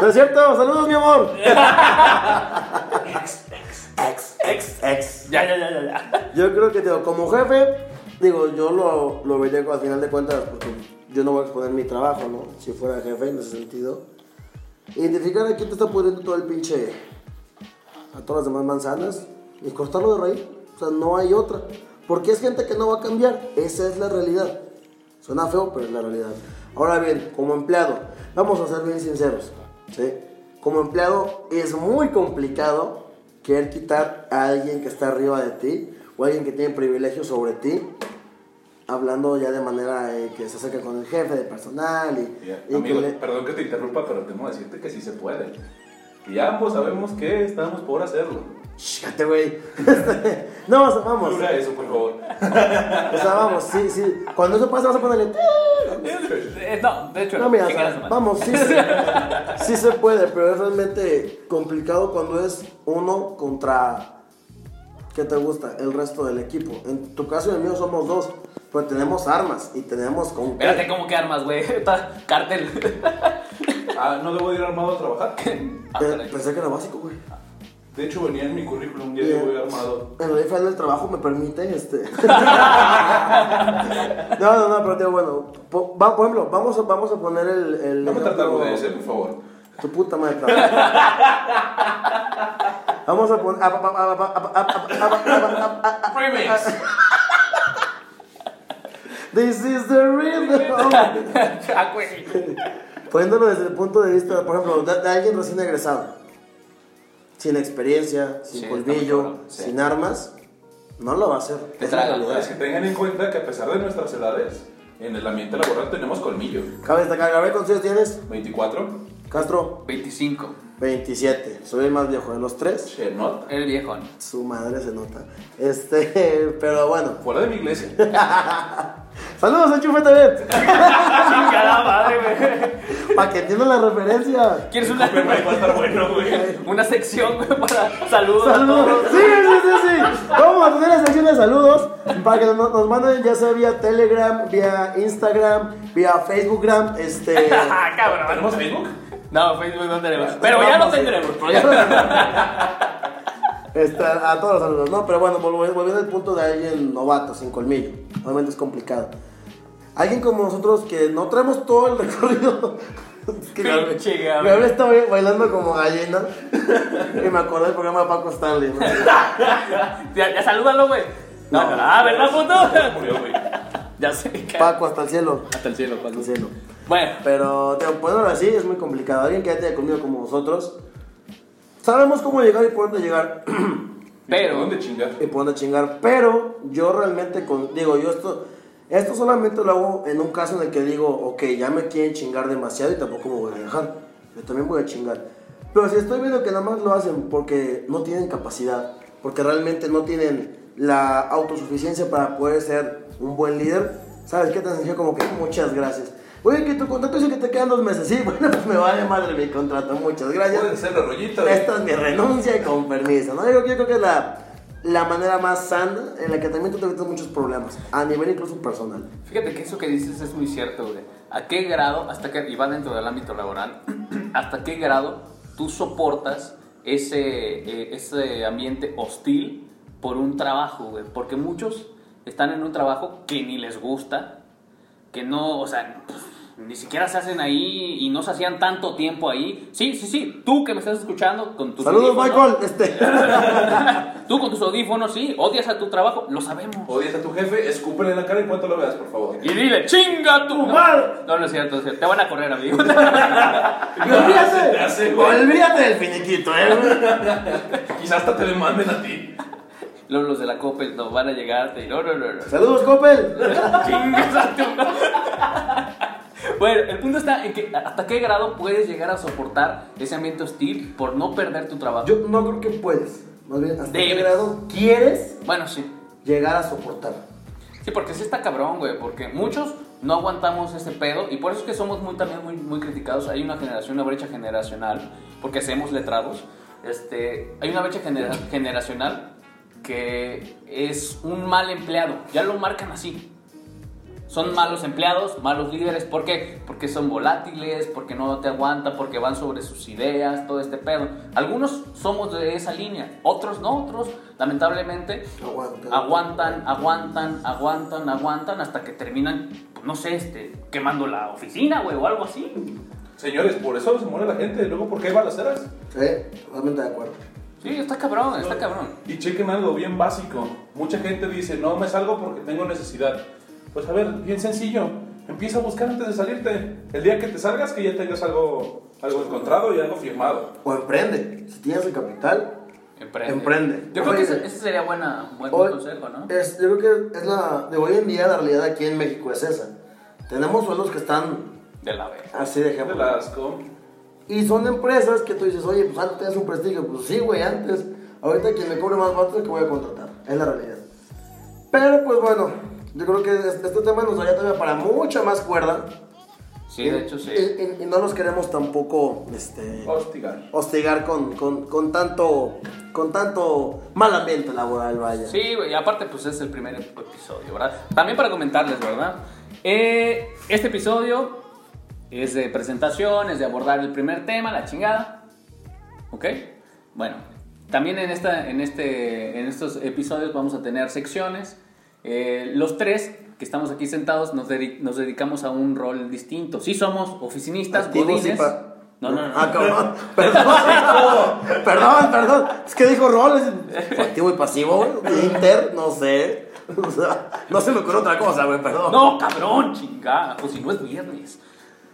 [SPEAKER 3] ¿No es cierto? Saludos, mi amor. Ex, ex, ex.
[SPEAKER 2] Ya, ya, ya, ya, ya.
[SPEAKER 3] Yo creo que, digo, como jefe, digo, yo lo, lo vería al final de cuentas, porque yo no voy a exponer mi trabajo, ¿no? Si fuera jefe en ese sentido. Identificar a quién te está pudriendo todo el pinche. A todas las demás manzanas y cortarlo de raíz. O sea, no hay otra. Porque es gente que no va a cambiar. Esa es la realidad. Suena feo, pero es la realidad. Ahora bien, como empleado, vamos a ser bien sinceros. ¿sí? Como empleado es muy complicado querer quitar a alguien que está arriba de ti o alguien que tiene privilegios sobre ti, hablando ya de manera eh, que se acerca con el jefe de personal y,
[SPEAKER 4] Ya,
[SPEAKER 3] y que
[SPEAKER 4] Amigo,
[SPEAKER 3] le-
[SPEAKER 4] perdón que te interrumpa, pero tengo que decirte que sí se puede. Y ambos sabemos que estamos por hacerlo.
[SPEAKER 3] Chícate, güey. no, o sea, vamos.
[SPEAKER 4] Dura eso, por favor.
[SPEAKER 3] O sea, vamos, sí, sí. Cuando eso pase, vas a ponerle.
[SPEAKER 2] Eh, No, de hecho,
[SPEAKER 3] No, mira, o sea, vamos, sí, se- sí se puede, pero es realmente complicado cuando es uno contra. ¿Qué te gusta? El resto del equipo. En tu caso y el mío somos dos, pero tenemos armas y tenemos con. qué.
[SPEAKER 2] Espérate, ¿cómo que armas, güey? Cártel.
[SPEAKER 4] Ah, ¿no debo ir armado a trabajar?
[SPEAKER 2] Ah,
[SPEAKER 3] Eh. Pensé que era básico, güey.
[SPEAKER 4] De hecho, venía en mi currículum, ya
[SPEAKER 3] Bien.
[SPEAKER 4] voy armado.
[SPEAKER 3] En la del trabajo me permite este. no, no, no, pero tío, bueno. po- va- por ejemplo, vamos a, vamos a poner el. el
[SPEAKER 4] No me tartamudees, eh, por favor.
[SPEAKER 3] Tu puta madre. cabrón. Vamos a poner.
[SPEAKER 2] Remix.
[SPEAKER 3] This is the rhythm.
[SPEAKER 2] Ah, güey.
[SPEAKER 3] Poniéndolo desde el punto de vista, por ejemplo, de, de alguien recién egresado, sin experiencia, sin
[SPEAKER 2] Sí, sí.
[SPEAKER 3] sin armas, no lo va a hacer.
[SPEAKER 2] Te
[SPEAKER 3] Es la
[SPEAKER 2] traga,
[SPEAKER 3] realidad.
[SPEAKER 4] Es que tengan en cuenta que a pesar de nuestras edades, en el ambiente laboral tenemos colmillo.
[SPEAKER 3] Cabe destacar, Gabriel, ¿cuántos años tienes?
[SPEAKER 4] 24,
[SPEAKER 3] Castro,
[SPEAKER 2] 25.
[SPEAKER 3] 27. Soy el más viejo de los tres.
[SPEAKER 4] che, nota.
[SPEAKER 2] El viejo.
[SPEAKER 3] Su madre se nota. Este, pero bueno.
[SPEAKER 4] Fuera de mi iglesia.
[SPEAKER 3] Saludos, Enchufe TV.
[SPEAKER 2] Chingada madre, güey.
[SPEAKER 3] Para que entiendan la referencia.
[SPEAKER 2] ¿Quieres una,
[SPEAKER 4] a bueno, güey.
[SPEAKER 2] una sección güey, para saludos? a
[SPEAKER 3] Saludos.
[SPEAKER 2] todos?
[SPEAKER 3] Sí, sí, sí, sí. Vamos a tener la sección de saludos para que nos, nos manden ya sea vía Telegram, vía Instagram, vía Facebookgram, este.
[SPEAKER 2] Ah, cabrón.
[SPEAKER 4] ¿Tenemos Facebook?
[SPEAKER 2] No, Facebook no tenemos. Pero ya lo tendremos.
[SPEAKER 3] Este, a todos los saludos, ¿no? Pero bueno, volv- volviendo al punto de alguien novato, sin colmillo. Obviamente es complicado. Alguien como nosotros que no traemos todo el recorrido. Es que
[SPEAKER 2] Pinche Gabriel.
[SPEAKER 3] Gabriel estaba bailando como gallina. Y me acordé del programa de Paco Stanley. ¿no?
[SPEAKER 2] Ya, ya salúdalo, güey. No,
[SPEAKER 3] No.
[SPEAKER 2] ah, ¿verdad, puto?
[SPEAKER 4] Murió, güey.
[SPEAKER 2] Ya sé.
[SPEAKER 3] Paco hasta el cielo.
[SPEAKER 2] Hasta el cielo, Paco.
[SPEAKER 3] Hasta el cielo.
[SPEAKER 2] Bueno,
[SPEAKER 3] Pero, te poniéndolo así, es muy complicado. Alguien que ya tiene conmigo como nosotros, sabemos cómo llegar y por dónde llegar.
[SPEAKER 2] pero.
[SPEAKER 4] ¿Dónde chingar?
[SPEAKER 3] y por dónde chingar. Pero yo realmente, con, digo, yo esto, esto solamente lo hago en un caso en el que digo, ok, ya me quieren chingar demasiado y tampoco me voy a dejar. Yo también voy a chingar. Pero si estoy viendo que nada más lo hacen porque no tienen capacidad, porque realmente no tienen la autosuficiencia para poder ser un buen líder, ¿sabes qué? Te sencillo como que muchas gracias. Oye, que tu contrato dice que te quedan dos meses. Sí, bueno, pues me vale madre mi contrato. Muchas gracias.
[SPEAKER 4] Pueden ser güey.
[SPEAKER 3] Esta es mi renuncia y con permiso, ¿no? Yo, yo creo que es la, la manera más sana en la que también tú te evitas muchos problemas, a nivel incluso personal.
[SPEAKER 2] Fíjate que eso que dices es muy cierto, güey. ¿A qué grado, hasta que, y va dentro del ámbito laboral, hasta qué grado tú soportas ese, eh, ese ambiente hostil por un trabajo, güey? Porque muchos están en un trabajo que ni les gusta, que no, o sea, ni siquiera se hacen ahí y no se hacían tanto tiempo ahí. Sí, sí, sí, tú que me estás escuchando con tus
[SPEAKER 3] Saludos,
[SPEAKER 2] audífonos,
[SPEAKER 3] Michael. Este,
[SPEAKER 2] Tú con tus audífonos, sí, odias a tu trabajo, lo sabemos.
[SPEAKER 4] Odias a tu jefe, escúpele en la cara en cuanto lo veas, por favor.
[SPEAKER 2] Y dile, chinga tu
[SPEAKER 3] madre.
[SPEAKER 2] No, no es cierto, no es cierto. Te van a correr, amigo.
[SPEAKER 3] olvídate, olvídate del finiquito, ¿eh?
[SPEAKER 4] Quizás hasta te demanden a ti.
[SPEAKER 2] Luego los de la Coppel nos van a llegar. Te no, no, no, no.
[SPEAKER 3] Saludos, Coppel.
[SPEAKER 2] Bueno, el punto está en que hasta qué grado puedes llegar a soportar ese ambiente hostil por no perder tu trabajo.
[SPEAKER 3] Yo no creo que puedes, más bien, hasta qué grado quieres
[SPEAKER 2] Bueno, sí.
[SPEAKER 3] llegar a soportar.
[SPEAKER 2] Sí, porque sí está cabrón, güey, porque muchos no aguantamos ese pedo y por eso es que somos muy, también muy, muy criticados. Hay una generación, una brecha generacional, porque hacemos letrados. Este, hay una brecha genera- generacional que es un mal empleado, ya lo marcan así. Son malos empleados, malos líderes, ¿por qué? Porque son volátiles, porque no te aguantan, porque van sobre sus ideas, todo este pedo. Algunos somos de esa línea, otros no, otros lamentablemente
[SPEAKER 3] Aguantan.
[SPEAKER 2] aguantan, aguantan, aguantan, aguantan hasta que terminan, pues, no sé, este, quemando la oficina, güey, o algo así.
[SPEAKER 4] Señores, por eso se muere la gente. Luego, ¿por qué hay balaceras?
[SPEAKER 3] Sí, totalmente de acuerdo.
[SPEAKER 2] Sí, está cabrón, está cabrón.
[SPEAKER 4] Y chequen algo bien básico. Mucha gente dice, no me salgo porque tengo necesidad. Pues a ver, bien sencillo. Empieza a buscar antes de salirte. El día que te salgas, que ya tengas algo, algo encontrado y algo firmado.
[SPEAKER 3] O emprende. Si tienes el capital,
[SPEAKER 2] Emprende.
[SPEAKER 3] Emprende.
[SPEAKER 2] Yo creo que ese, ese sería buena, buen
[SPEAKER 3] Hoy-
[SPEAKER 2] consejo, ¿no?
[SPEAKER 3] Es, yo creo que es la de hoy en día la realidad aquí en México es esa. Tenemos sueldos que están
[SPEAKER 2] De la verga.
[SPEAKER 3] así de
[SPEAKER 4] De
[SPEAKER 3] ejemplo.
[SPEAKER 4] la asco.
[SPEAKER 3] Y son empresas que tú dices, oye, pues antes tenías un prestigio. Pues sí, güey, antes. Ahorita quien me cobre más barato es el que voy a contratar. Es la realidad. Pero pues bueno, yo creo que es- este tema nos daría todavía para mucha más cuerda.
[SPEAKER 2] Sí, de hecho, sí.
[SPEAKER 3] Y, y- y no los queremos tampoco este,
[SPEAKER 4] Hostigar.
[SPEAKER 3] hostigar con, con, con tanto con tanto mal ambiente laboral, vaya.
[SPEAKER 2] Sí, güey, y aparte pues es el primer episodio, ¿verdad? También para comentarles, ¿verdad? Eh, este episodio es de presentación, es de abordar el primer tema, la chingada. ¿Ok? Bueno, también en, esta, en, este, en estos episodios vamos a tener secciones. Eh, los tres que estamos aquí sentados nos, nos dedicamos a un rol distinto. Sí somos oficinistas, godines. No, no, no.
[SPEAKER 3] Ah, cabrón. Perdón. perdón, perdón. Es que dijo roles. Activo y pasivo, güey. Inter, no sé. O sea, no se me ocurre otra cosa, güey, perdón.
[SPEAKER 2] No, cabrón, chingada. Pues si no es viernes.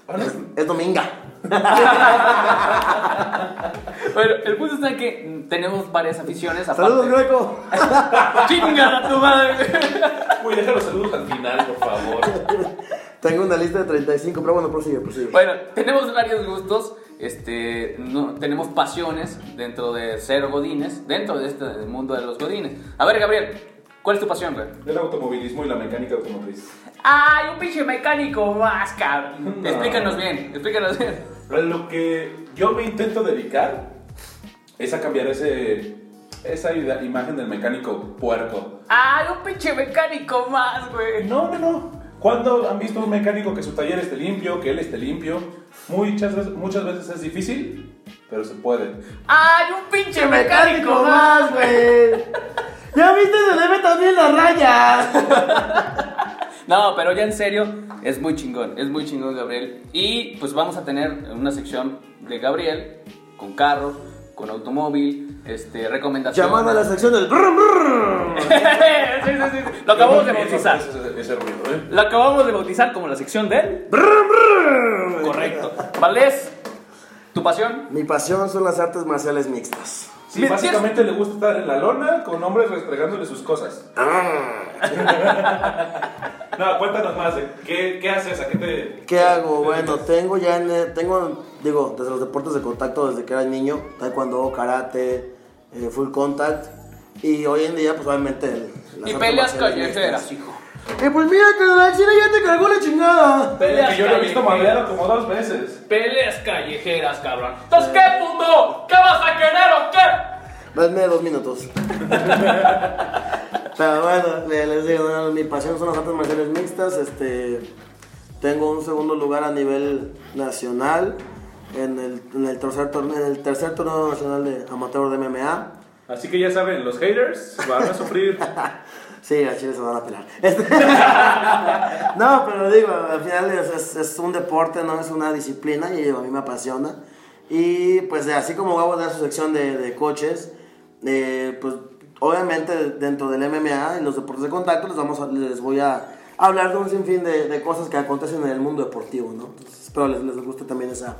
[SPEAKER 3] Es, es dominga.
[SPEAKER 2] Bueno, el punto está en que tenemos varias aficiones.
[SPEAKER 3] Saludos, Greco.
[SPEAKER 2] ¡Chingada tu madre!
[SPEAKER 4] Uy, deja los saludos al final, por favor.
[SPEAKER 3] Tengo una lista de 35, pero bueno, prosigue, prosigue.
[SPEAKER 2] Bueno, tenemos varios gustos, este, no, tenemos pasiones dentro de ser godines, dentro de este mundo de los godines. A ver, Gabriel, ¿cuál es tu pasión, güey?
[SPEAKER 4] El automovilismo y la mecánica automotriz.
[SPEAKER 2] ¡Ay, un pinche mecánico más, cabrón!
[SPEAKER 4] No.
[SPEAKER 2] Explícanos bien, explícanos bien.
[SPEAKER 4] Pero lo que yo me intento dedicar es a cambiar ese, esa imagen del mecánico puerco.
[SPEAKER 2] ¡Ay, un pinche mecánico más, güey!
[SPEAKER 4] No, no, no. ¿Cuándo han visto un mecánico que su taller esté limpio, que él esté limpio? Muchas, veces- muchas veces es difícil, pero se puede.
[SPEAKER 2] ¡Ay, un pinche mecánico más, güey!
[SPEAKER 3] ¿Ya viste? Se le ve también la raya.
[SPEAKER 2] No, pero ya en serio, es muy chingón, es muy chingón Gabriel. Y pues vamos a tener una sección de Gabriel con carros, con automóvil, este, recomendaciones.
[SPEAKER 3] Llamando a la sección del brum, brum.
[SPEAKER 2] sí, sí, sí, sí. Lo acabamos de bautizar.
[SPEAKER 4] Ese, ese ruido, ¿eh?
[SPEAKER 2] Lo acabamos de bautizar como la sección de... Correcto. Valdés, ¿tu pasión?
[SPEAKER 3] Mi pasión son las artes marciales mixtas.
[SPEAKER 4] Sí,
[SPEAKER 2] ¿Me
[SPEAKER 4] básicamente le gusta estar en la lona con hombres restregándole sus cosas. No, cuéntanos más de qué, qué haces, a qué te...
[SPEAKER 3] ¿Qué hago? Bueno, tengo ya, en- tengo, digo, desde los deportes de contacto desde que era niño, taekwondo, karate, eh, full contact, y hoy en día, pues obviamente... el-
[SPEAKER 2] Y peleas callejeras, hijo.
[SPEAKER 3] Y pues mira que la china ya te cargó la chingada.
[SPEAKER 2] Peleas
[SPEAKER 4] Que yo lo he visto
[SPEAKER 2] callejeras.
[SPEAKER 4] madera como dos veces.
[SPEAKER 2] Peleas callejeras, cabrón. Entonces, ¿qué, puto? ¿Qué vas a querer o qué?
[SPEAKER 3] Dame dos minutos. Pero bueno, le- les digo, no, mi pasión son las artes marciales mixtas. Este, tengo un segundo lugar a nivel nacional en el, en el tercer torneo, en el tercer torneo nacional de amateur de MMA.
[SPEAKER 4] Así que ya saben, los haters van a sufrir.
[SPEAKER 3] Sí, a Chile se van a pelar. Este- no, pero digo, al final es, es- es un deporte, no es una disciplina y a mí me apasiona. Y pues así como Gabo da su sección de, de coches, eh, pues obviamente dentro del MMA y los deportes de contacto les, vamos les voy a hablar de un sinfín de, de cosas que acontecen en el mundo deportivo, ¿no? Espero les, les guste también esa,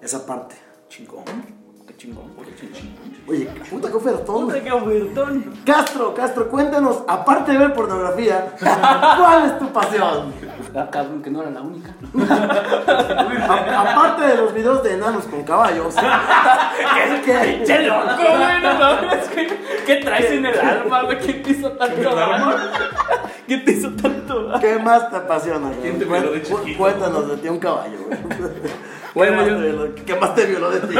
[SPEAKER 3] esa parte.
[SPEAKER 2] Chingón. Qué chingón, qué chingón.
[SPEAKER 3] Oye, puta que ofertón.
[SPEAKER 2] qué ofertón.
[SPEAKER 3] Castro, Castro, cuéntanos, aparte de ver pornografía, ¿cuál es tu pasión?
[SPEAKER 2] Ah, cabrón, que no era la única.
[SPEAKER 3] A- aparte de los videos de enanos con caballos. ¿qué,
[SPEAKER 2] ¡Qué loco, güey! No mames, güey. ¿Qué traes en el alma, güey? ¿Quién te hizo tanto daño? ¿Quién te hizo tanto daño?
[SPEAKER 3] qué más te apasiona? güey?
[SPEAKER 4] ¿Quién te violó de chiquito?
[SPEAKER 3] Cuéntanos de ti un caballo. güey.
[SPEAKER 2] Bueno,
[SPEAKER 3] ¿Qué,
[SPEAKER 2] yo-
[SPEAKER 3] más te violó, qué más te violó de ti?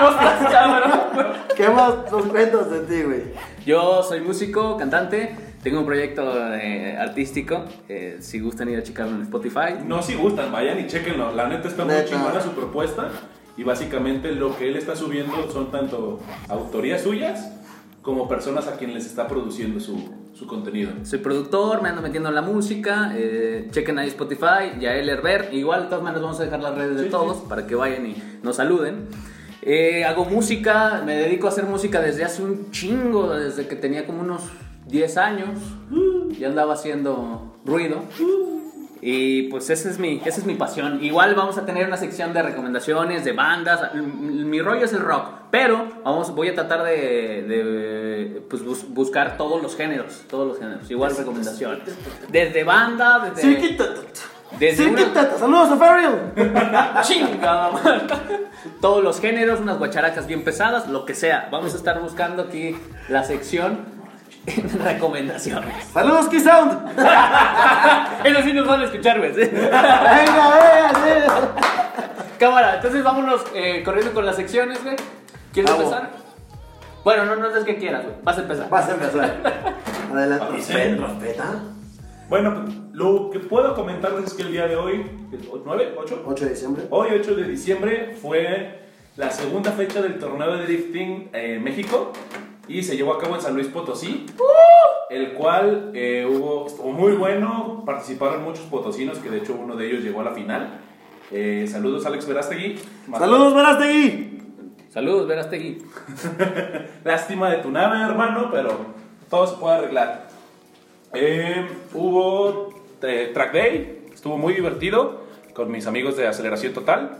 [SPEAKER 2] No seas cabrón.
[SPEAKER 3] ¿Qué más nos cuentas de ti, güey?
[SPEAKER 2] Yo soy músico, cantante. Tengo un proyecto eh, artístico. eh, si gustan ir a checarlo en Spotify.
[SPEAKER 4] No si gustan, vayan y chequenlo. La neta está muy chingona su propuesta. Y básicamente lo que él está subiendo son tanto autorías suyas como personas a quienes les está produciendo su, su contenido.
[SPEAKER 2] Soy productor, me ando metiendo en la música. eh, chequen ahí Spotify, Yael Herbert. Igual, de todas maneras, vamos a dejar las redes de
[SPEAKER 4] Sí,
[SPEAKER 2] todos para que vayan y nos saluden. Eh, hago música, me dedico a hacer música desde hace un chingo, desde que tenía como unos 10 años. Ya andaba haciendo ruido. Y pues esa es mi, esa es mi pasión. Igual vamos a tener una sección de recomendaciones de bandas. Mi rollo es el rock, pero vamos, voy a tratar de, de, pues, bus- buscar todos los géneros, todos los géneros. Igual recomendaciones. Desde banda, desde. Desde
[SPEAKER 3] Sí,
[SPEAKER 2] una-
[SPEAKER 3] quítate. Saludos a Ferriel.
[SPEAKER 2] madre. Todos los géneros, unas guacharacas bien pesadas, lo que sea. Vamos a estar buscando aquí la sección en recomendaciones.
[SPEAKER 3] Saludos, Key Sound.
[SPEAKER 2] Eso sí nos van a escuchar, güey.
[SPEAKER 3] Venga, venga.
[SPEAKER 2] Cámara, entonces vámonos eh, corriendo con las secciones, güey. ¿Quieres
[SPEAKER 3] Vamos.
[SPEAKER 2] empezar? Bueno, no, no es que quieras, güey. Vas a empezar.
[SPEAKER 3] Vas a empezar. Adelante. Respeta.
[SPEAKER 4] Bueno, lo que puedo comentarles es que el día de hoy, ¿9? ¿8?
[SPEAKER 3] 8 de diciembre.
[SPEAKER 4] Hoy, 8 de diciembre, fue la segunda fecha del torneo de drifting en México y se llevó a cabo en San Luis Potosí, el cual eh, hubo, estuvo muy bueno, participaron muchos potosinos, que de hecho uno de ellos llegó a la final. Eh, saludos Alex Verástegui.
[SPEAKER 3] Saludos, Verástegui.
[SPEAKER 2] Saludos, Verastegui.
[SPEAKER 4] Lástima de tu nave, hermano, pero todo se puede arreglar. Eh, hubo eh, track day, estuvo muy divertido. con mis amigos de Aceleración Total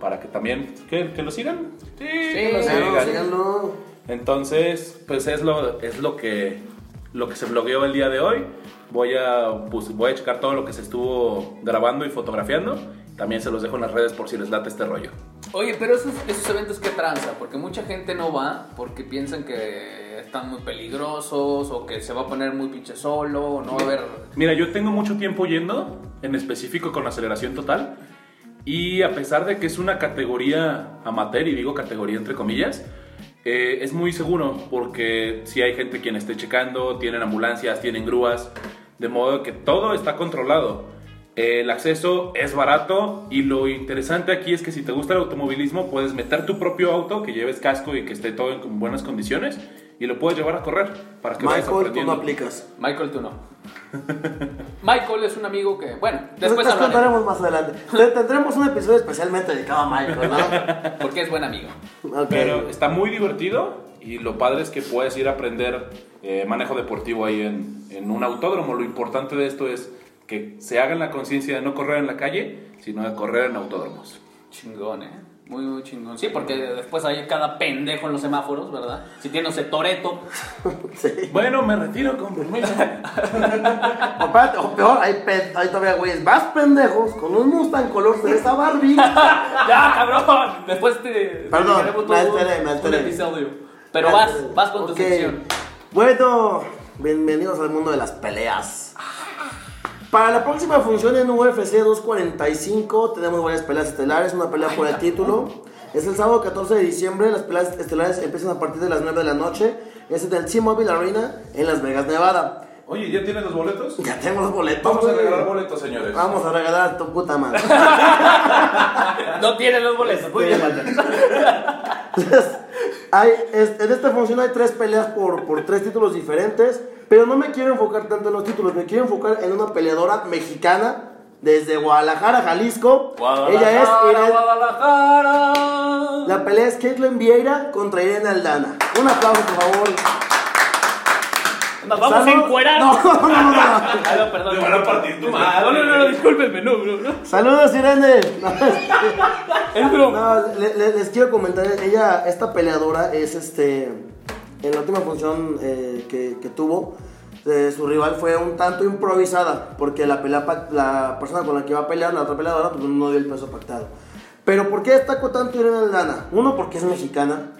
[SPEAKER 4] para que también que, que lo sigan. Sí, que lo sigan.
[SPEAKER 3] síganlo.
[SPEAKER 4] Entonces, pues es lo, es lo que lo que se blogueó el día de hoy. Voy a, pues, voy a checar todo lo que se estuvo grabando y fotografiando. También se los dejo en las redes por si les late este rollo.
[SPEAKER 2] Oye, pero esos, esos eventos que tranza, porque mucha gente no va porque piensan que están muy peligrosos o que se va a poner muy pinche solo o no va a haber...
[SPEAKER 4] Mira, yo tengo mucho tiempo yendo, en específico con aceleración total, y a pesar de que es una categoría amateur, y digo categoría entre comillas, eh, es muy seguro porque si hay gente quien esté checando, tienen ambulancias, tienen grúas, de modo que todo está controlado. El acceso es barato y lo interesante aquí es que si te gusta el automovilismo puedes meter tu propio auto, que lleves casco y que esté todo en buenas condiciones y lo puedes llevar a correr para que vayas
[SPEAKER 3] Michael, tú no
[SPEAKER 4] aprendiendo.
[SPEAKER 3] aplicas.
[SPEAKER 2] Michael, tú no. Michael es un amigo que, bueno, después
[SPEAKER 3] Nos contaremos más adelante. Te- Tendremos un episodio especialmente dedicado a Michael, ¿no?
[SPEAKER 2] porque es buen amigo.
[SPEAKER 3] Ok.
[SPEAKER 4] Pero está muy divertido y lo padre es que puedes ir a aprender eh, manejo deportivo ahí en, en un autódromo. Lo importante de esto es que se hagan la conciencia de no correr en la calle, sino de correr en autódromos.
[SPEAKER 2] Chingón, ¿eh? Muy, muy chingón. Sí, porque después hay cada pendejo en los semáforos, ¿verdad? Si tiene ese toreto.
[SPEAKER 3] Sí.
[SPEAKER 4] Bueno, me retiro con permiso.
[SPEAKER 3] O, peor, hay, hay todavía güeyes más pendejos con un Mustang color de esa Barbie.
[SPEAKER 2] ¡Ya, cabrón! Después te.
[SPEAKER 3] Perdón,
[SPEAKER 2] dedicaremos
[SPEAKER 3] me
[SPEAKER 2] todo
[SPEAKER 3] alteré, me alteré.
[SPEAKER 2] episodio. Pero vas, vas con tu sección.
[SPEAKER 3] Bueno, bienvenidos al mundo de las peleas. Para la próxima función en UFC 245 tenemos varias peleas estelares, una pelea por el título. Es el sábado 14 de diciembre, las peleas estelares empiezan a partir de las 9 de la noche. Es en el T-Mobile Arena en Las Vegas, Nevada.
[SPEAKER 4] Oye, ¿ya tienes los boletos?
[SPEAKER 3] Ya tengo los boletos.
[SPEAKER 4] Vamos a regalar boletos, señores.
[SPEAKER 3] Vamos a regalar a tu puta madre.
[SPEAKER 2] No tiene los boletos. Muy bien,
[SPEAKER 3] hay, es- en esta función hay tres peleas por, por tres títulos diferentes, pero no me quiero enfocar tanto en los títulos, me quiero enfocar en una peleadora mexicana desde Guadalajara, Jalisco. Ella es
[SPEAKER 2] Guadalajara,
[SPEAKER 3] Irene-
[SPEAKER 2] Guadalajara.
[SPEAKER 3] la pelea es Caitlin Vieira contra Irene Aldana. Un aplauso, por favor.
[SPEAKER 2] Nos vamos a encuerar.
[SPEAKER 3] No, no, no, no.
[SPEAKER 2] Ah, no, perdón.
[SPEAKER 4] Te van a partir tu madre.
[SPEAKER 2] No, no, no, no, discúlpenme, no, no, no.
[SPEAKER 3] Saludos, Irene. No,
[SPEAKER 2] Es broma.
[SPEAKER 3] No, le- le- les quiero comentar, ella, esta peleadora es este, en la última función eh, que, que tuvo, eh, su rival fue un tanto improvisada, porque la, pelea, la persona con la que iba a pelear, la otra peleadora, pues no dio el peso pactado. Pero ¿por qué destaco tanto Irene Aldana? Uno, porque es mexicana.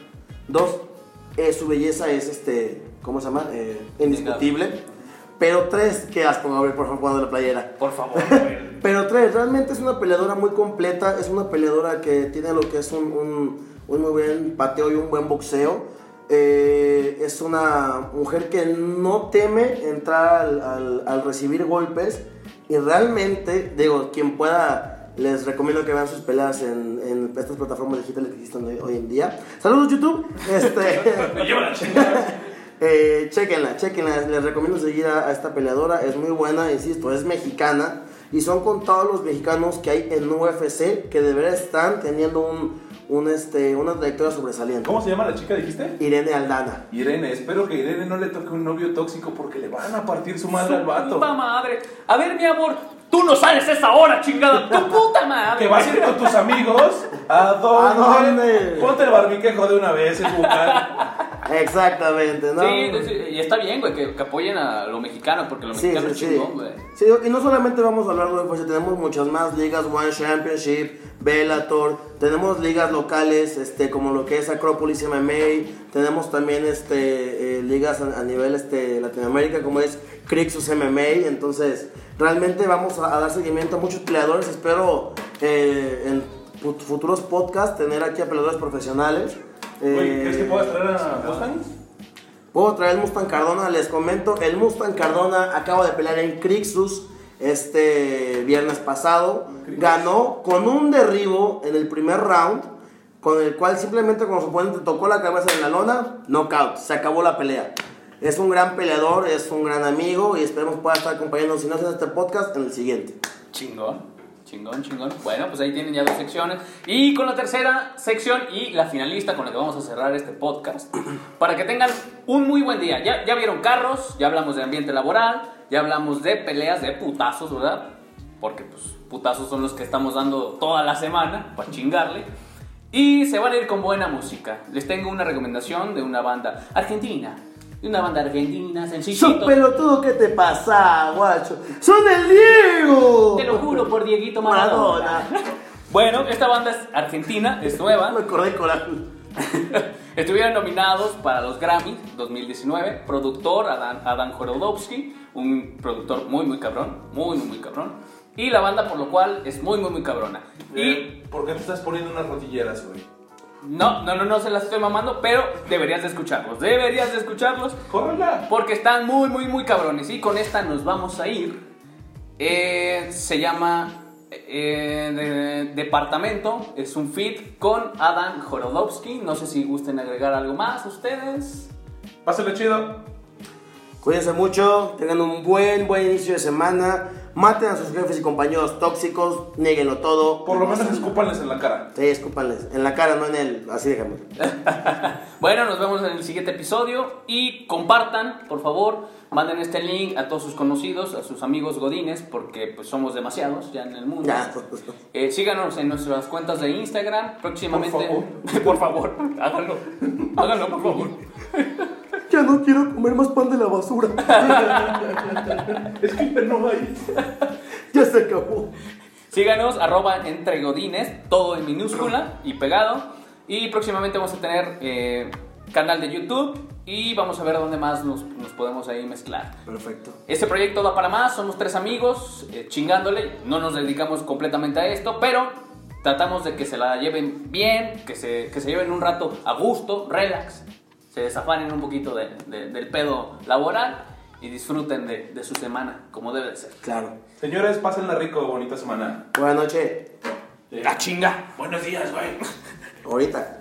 [SPEAKER 3] Dos, eh, su belleza es, este, ¿cómo se llama? Eh, indiscutible. Pero tres, qué asco, Gabriel, por favor, cuando la playera.
[SPEAKER 2] Por favor.
[SPEAKER 3] Pero tres, realmente es una peleadora muy completa, es una peleadora que tiene lo que es un, un- un muy buen pateo y un buen boxeo. Eh, es una mujer que no teme entrar al, al- al recibir golpes y realmente, digo, quien pueda, les recomiendo que vean sus peleas en, en estas plataformas digitales que existen hoy, hoy en día. Saludos YouTube. Este,
[SPEAKER 4] Me lleva la chingada.
[SPEAKER 3] eh, chequenla, chequenla. Les recomiendo seguir a, a esta peleadora. Es muy buena, insisto, es mexicana. Y son contados los mexicanos que hay en UFC que de verdad están teniendo un, un, este, una trayectoria sobresaliente.
[SPEAKER 4] ¿Cómo se llama la chica, dijiste?
[SPEAKER 3] Irene Aldana.
[SPEAKER 4] Irene, espero que Irene no le toque un novio tóxico porque le van a partir su madre al vato.
[SPEAKER 2] Puta madre. A ver, mi amor, tú no sales a esa hora, chingada. Tu puta madre.
[SPEAKER 4] Que vas a ir con tus amigos. ¿A dónde?
[SPEAKER 3] ¿A dónde?
[SPEAKER 4] Ponte el barbiquejo de una vez, es bucal.
[SPEAKER 3] Exactamente, ¿no?
[SPEAKER 2] Sí, sí, y está bien, güey, que, que apoyen a lo mexicano, porque lo mexicano
[SPEAKER 3] sí,
[SPEAKER 2] es
[SPEAKER 3] sí.
[SPEAKER 2] chingón, güey.
[SPEAKER 3] Sí, y no solamente vamos a hablar de UFC, tenemos muchas más ligas, One Championship, Bellator, tenemos ligas locales, este, como lo que es Acropolis MMA, tenemos también este, eh, ligas a, a nivel este, Latinoamérica, como es Crixus MMA, entonces realmente vamos a, a dar seguimiento a muchos peleadores, espero eh, en fu- futuros podcasts tener aquí a peleadores profesionales.
[SPEAKER 4] Oye, ¿crees que
[SPEAKER 3] Eh,
[SPEAKER 4] puedas traer a Mustang?
[SPEAKER 3] Puedo traer el Mustang Cardona, les comento, el Mustang Cardona acaba de pelear en Crixus este viernes pasado, ganó con un derribo en el primer round, con el cual simplemente como su oponente tocó la cabeza en la lona, knockout, se acabó la pelea. Es un gran peleador, es un gran amigo y esperemos pueda estar acompañándonos, si no es en este podcast, en el siguiente.
[SPEAKER 2] Chingón. Chingón, chingón. Bueno, pues ahí tienen ya dos secciones. Y con la tercera sección y la finalista con la que vamos a cerrar este podcast. Para que tengan un muy buen día. Ya, ya vieron carros, ya hablamos de ambiente laboral, ya hablamos de peleas de putazos, ¿verdad? porque pues putazos son los que estamos dando toda la semana para chingarle. Y se van a ir con buena música. Les tengo una recomendación de una banda argentina. De una banda argentina,
[SPEAKER 3] ¡Sos
[SPEAKER 2] sencillito.
[SPEAKER 3] pelotudo! ¿Qué te pasa, guacho? ¡Son el Diego!
[SPEAKER 2] Te lo juro por Dieguito Maradona.
[SPEAKER 3] Maradona.
[SPEAKER 2] Bueno, esta banda es argentina, es nueva.
[SPEAKER 3] Me acordé coraje.
[SPEAKER 2] Estuvieron nominados para los Grammy 2019. Productor Adán, Adán Jorodowski, un productor muy, muy cabrón. Muy, muy, muy cabrón. Y la banda, por lo cual, es muy, muy, muy cabrona. Y
[SPEAKER 4] Eh, ¿Por qué te estás poniendo unas rodilleras, güey?
[SPEAKER 2] No, no, no, no se las estoy mamando, pero deberías de escucharlos. Deberías de escucharlos
[SPEAKER 4] ¡Córrela!
[SPEAKER 2] porque están muy, muy, muy cabrones. Y con esta nos vamos a ir. Eh, se llama eh, de- Departamento. Es un feat con Adam Jorodowski. No sé si gusten agregar algo más ustedes.
[SPEAKER 4] Pásale chido.
[SPEAKER 3] Cuídense mucho, tengan un buen, buen inicio de semana. Maten a sus jefes y compañeros tóxicos, nieguenlo todo.
[SPEAKER 4] Por lo menos escúpanles en la cara.
[SPEAKER 3] Sí, escúpanles. En la cara, no en el. Así déjame.
[SPEAKER 2] Bueno, nos vemos en el siguiente episodio y compartan, por favor, manden este link a todos sus conocidos, a sus amigos godines, porque pues somos demasiados ya en el mundo.
[SPEAKER 3] Ya.
[SPEAKER 2] Eh, síganos en nuestras cuentas de Instagram próximamente.
[SPEAKER 4] Por
[SPEAKER 2] Por favor, háganlo. Háganlo, por favor.
[SPEAKER 3] Ya no quiero comer más pan de la basura.
[SPEAKER 4] Es que no hay.
[SPEAKER 3] ya se acabó.
[SPEAKER 2] Síganos, arroba entre godines, todo en minúscula y pegado. Y próximamente vamos a tener eh, canal de YouTube y vamos a ver dónde más nos, nos podemos ahí mezclar.
[SPEAKER 3] Perfecto.
[SPEAKER 2] Este proyecto da para más, somos tres amigos eh, chingándole, no nos dedicamos completamente a esto, pero tratamos de que se la lleven bien, que se, que se lleven un rato a gusto, relax, se desafanen un poquito de- de- del pedo laboral y disfruten de, de su semana como debe de ser.
[SPEAKER 3] Claro.
[SPEAKER 4] Señores, pásenla rico, bonita semana.
[SPEAKER 3] Buenas noches.
[SPEAKER 2] ¡La chinga!
[SPEAKER 4] Buenos días, güey.
[SPEAKER 3] Ahorita.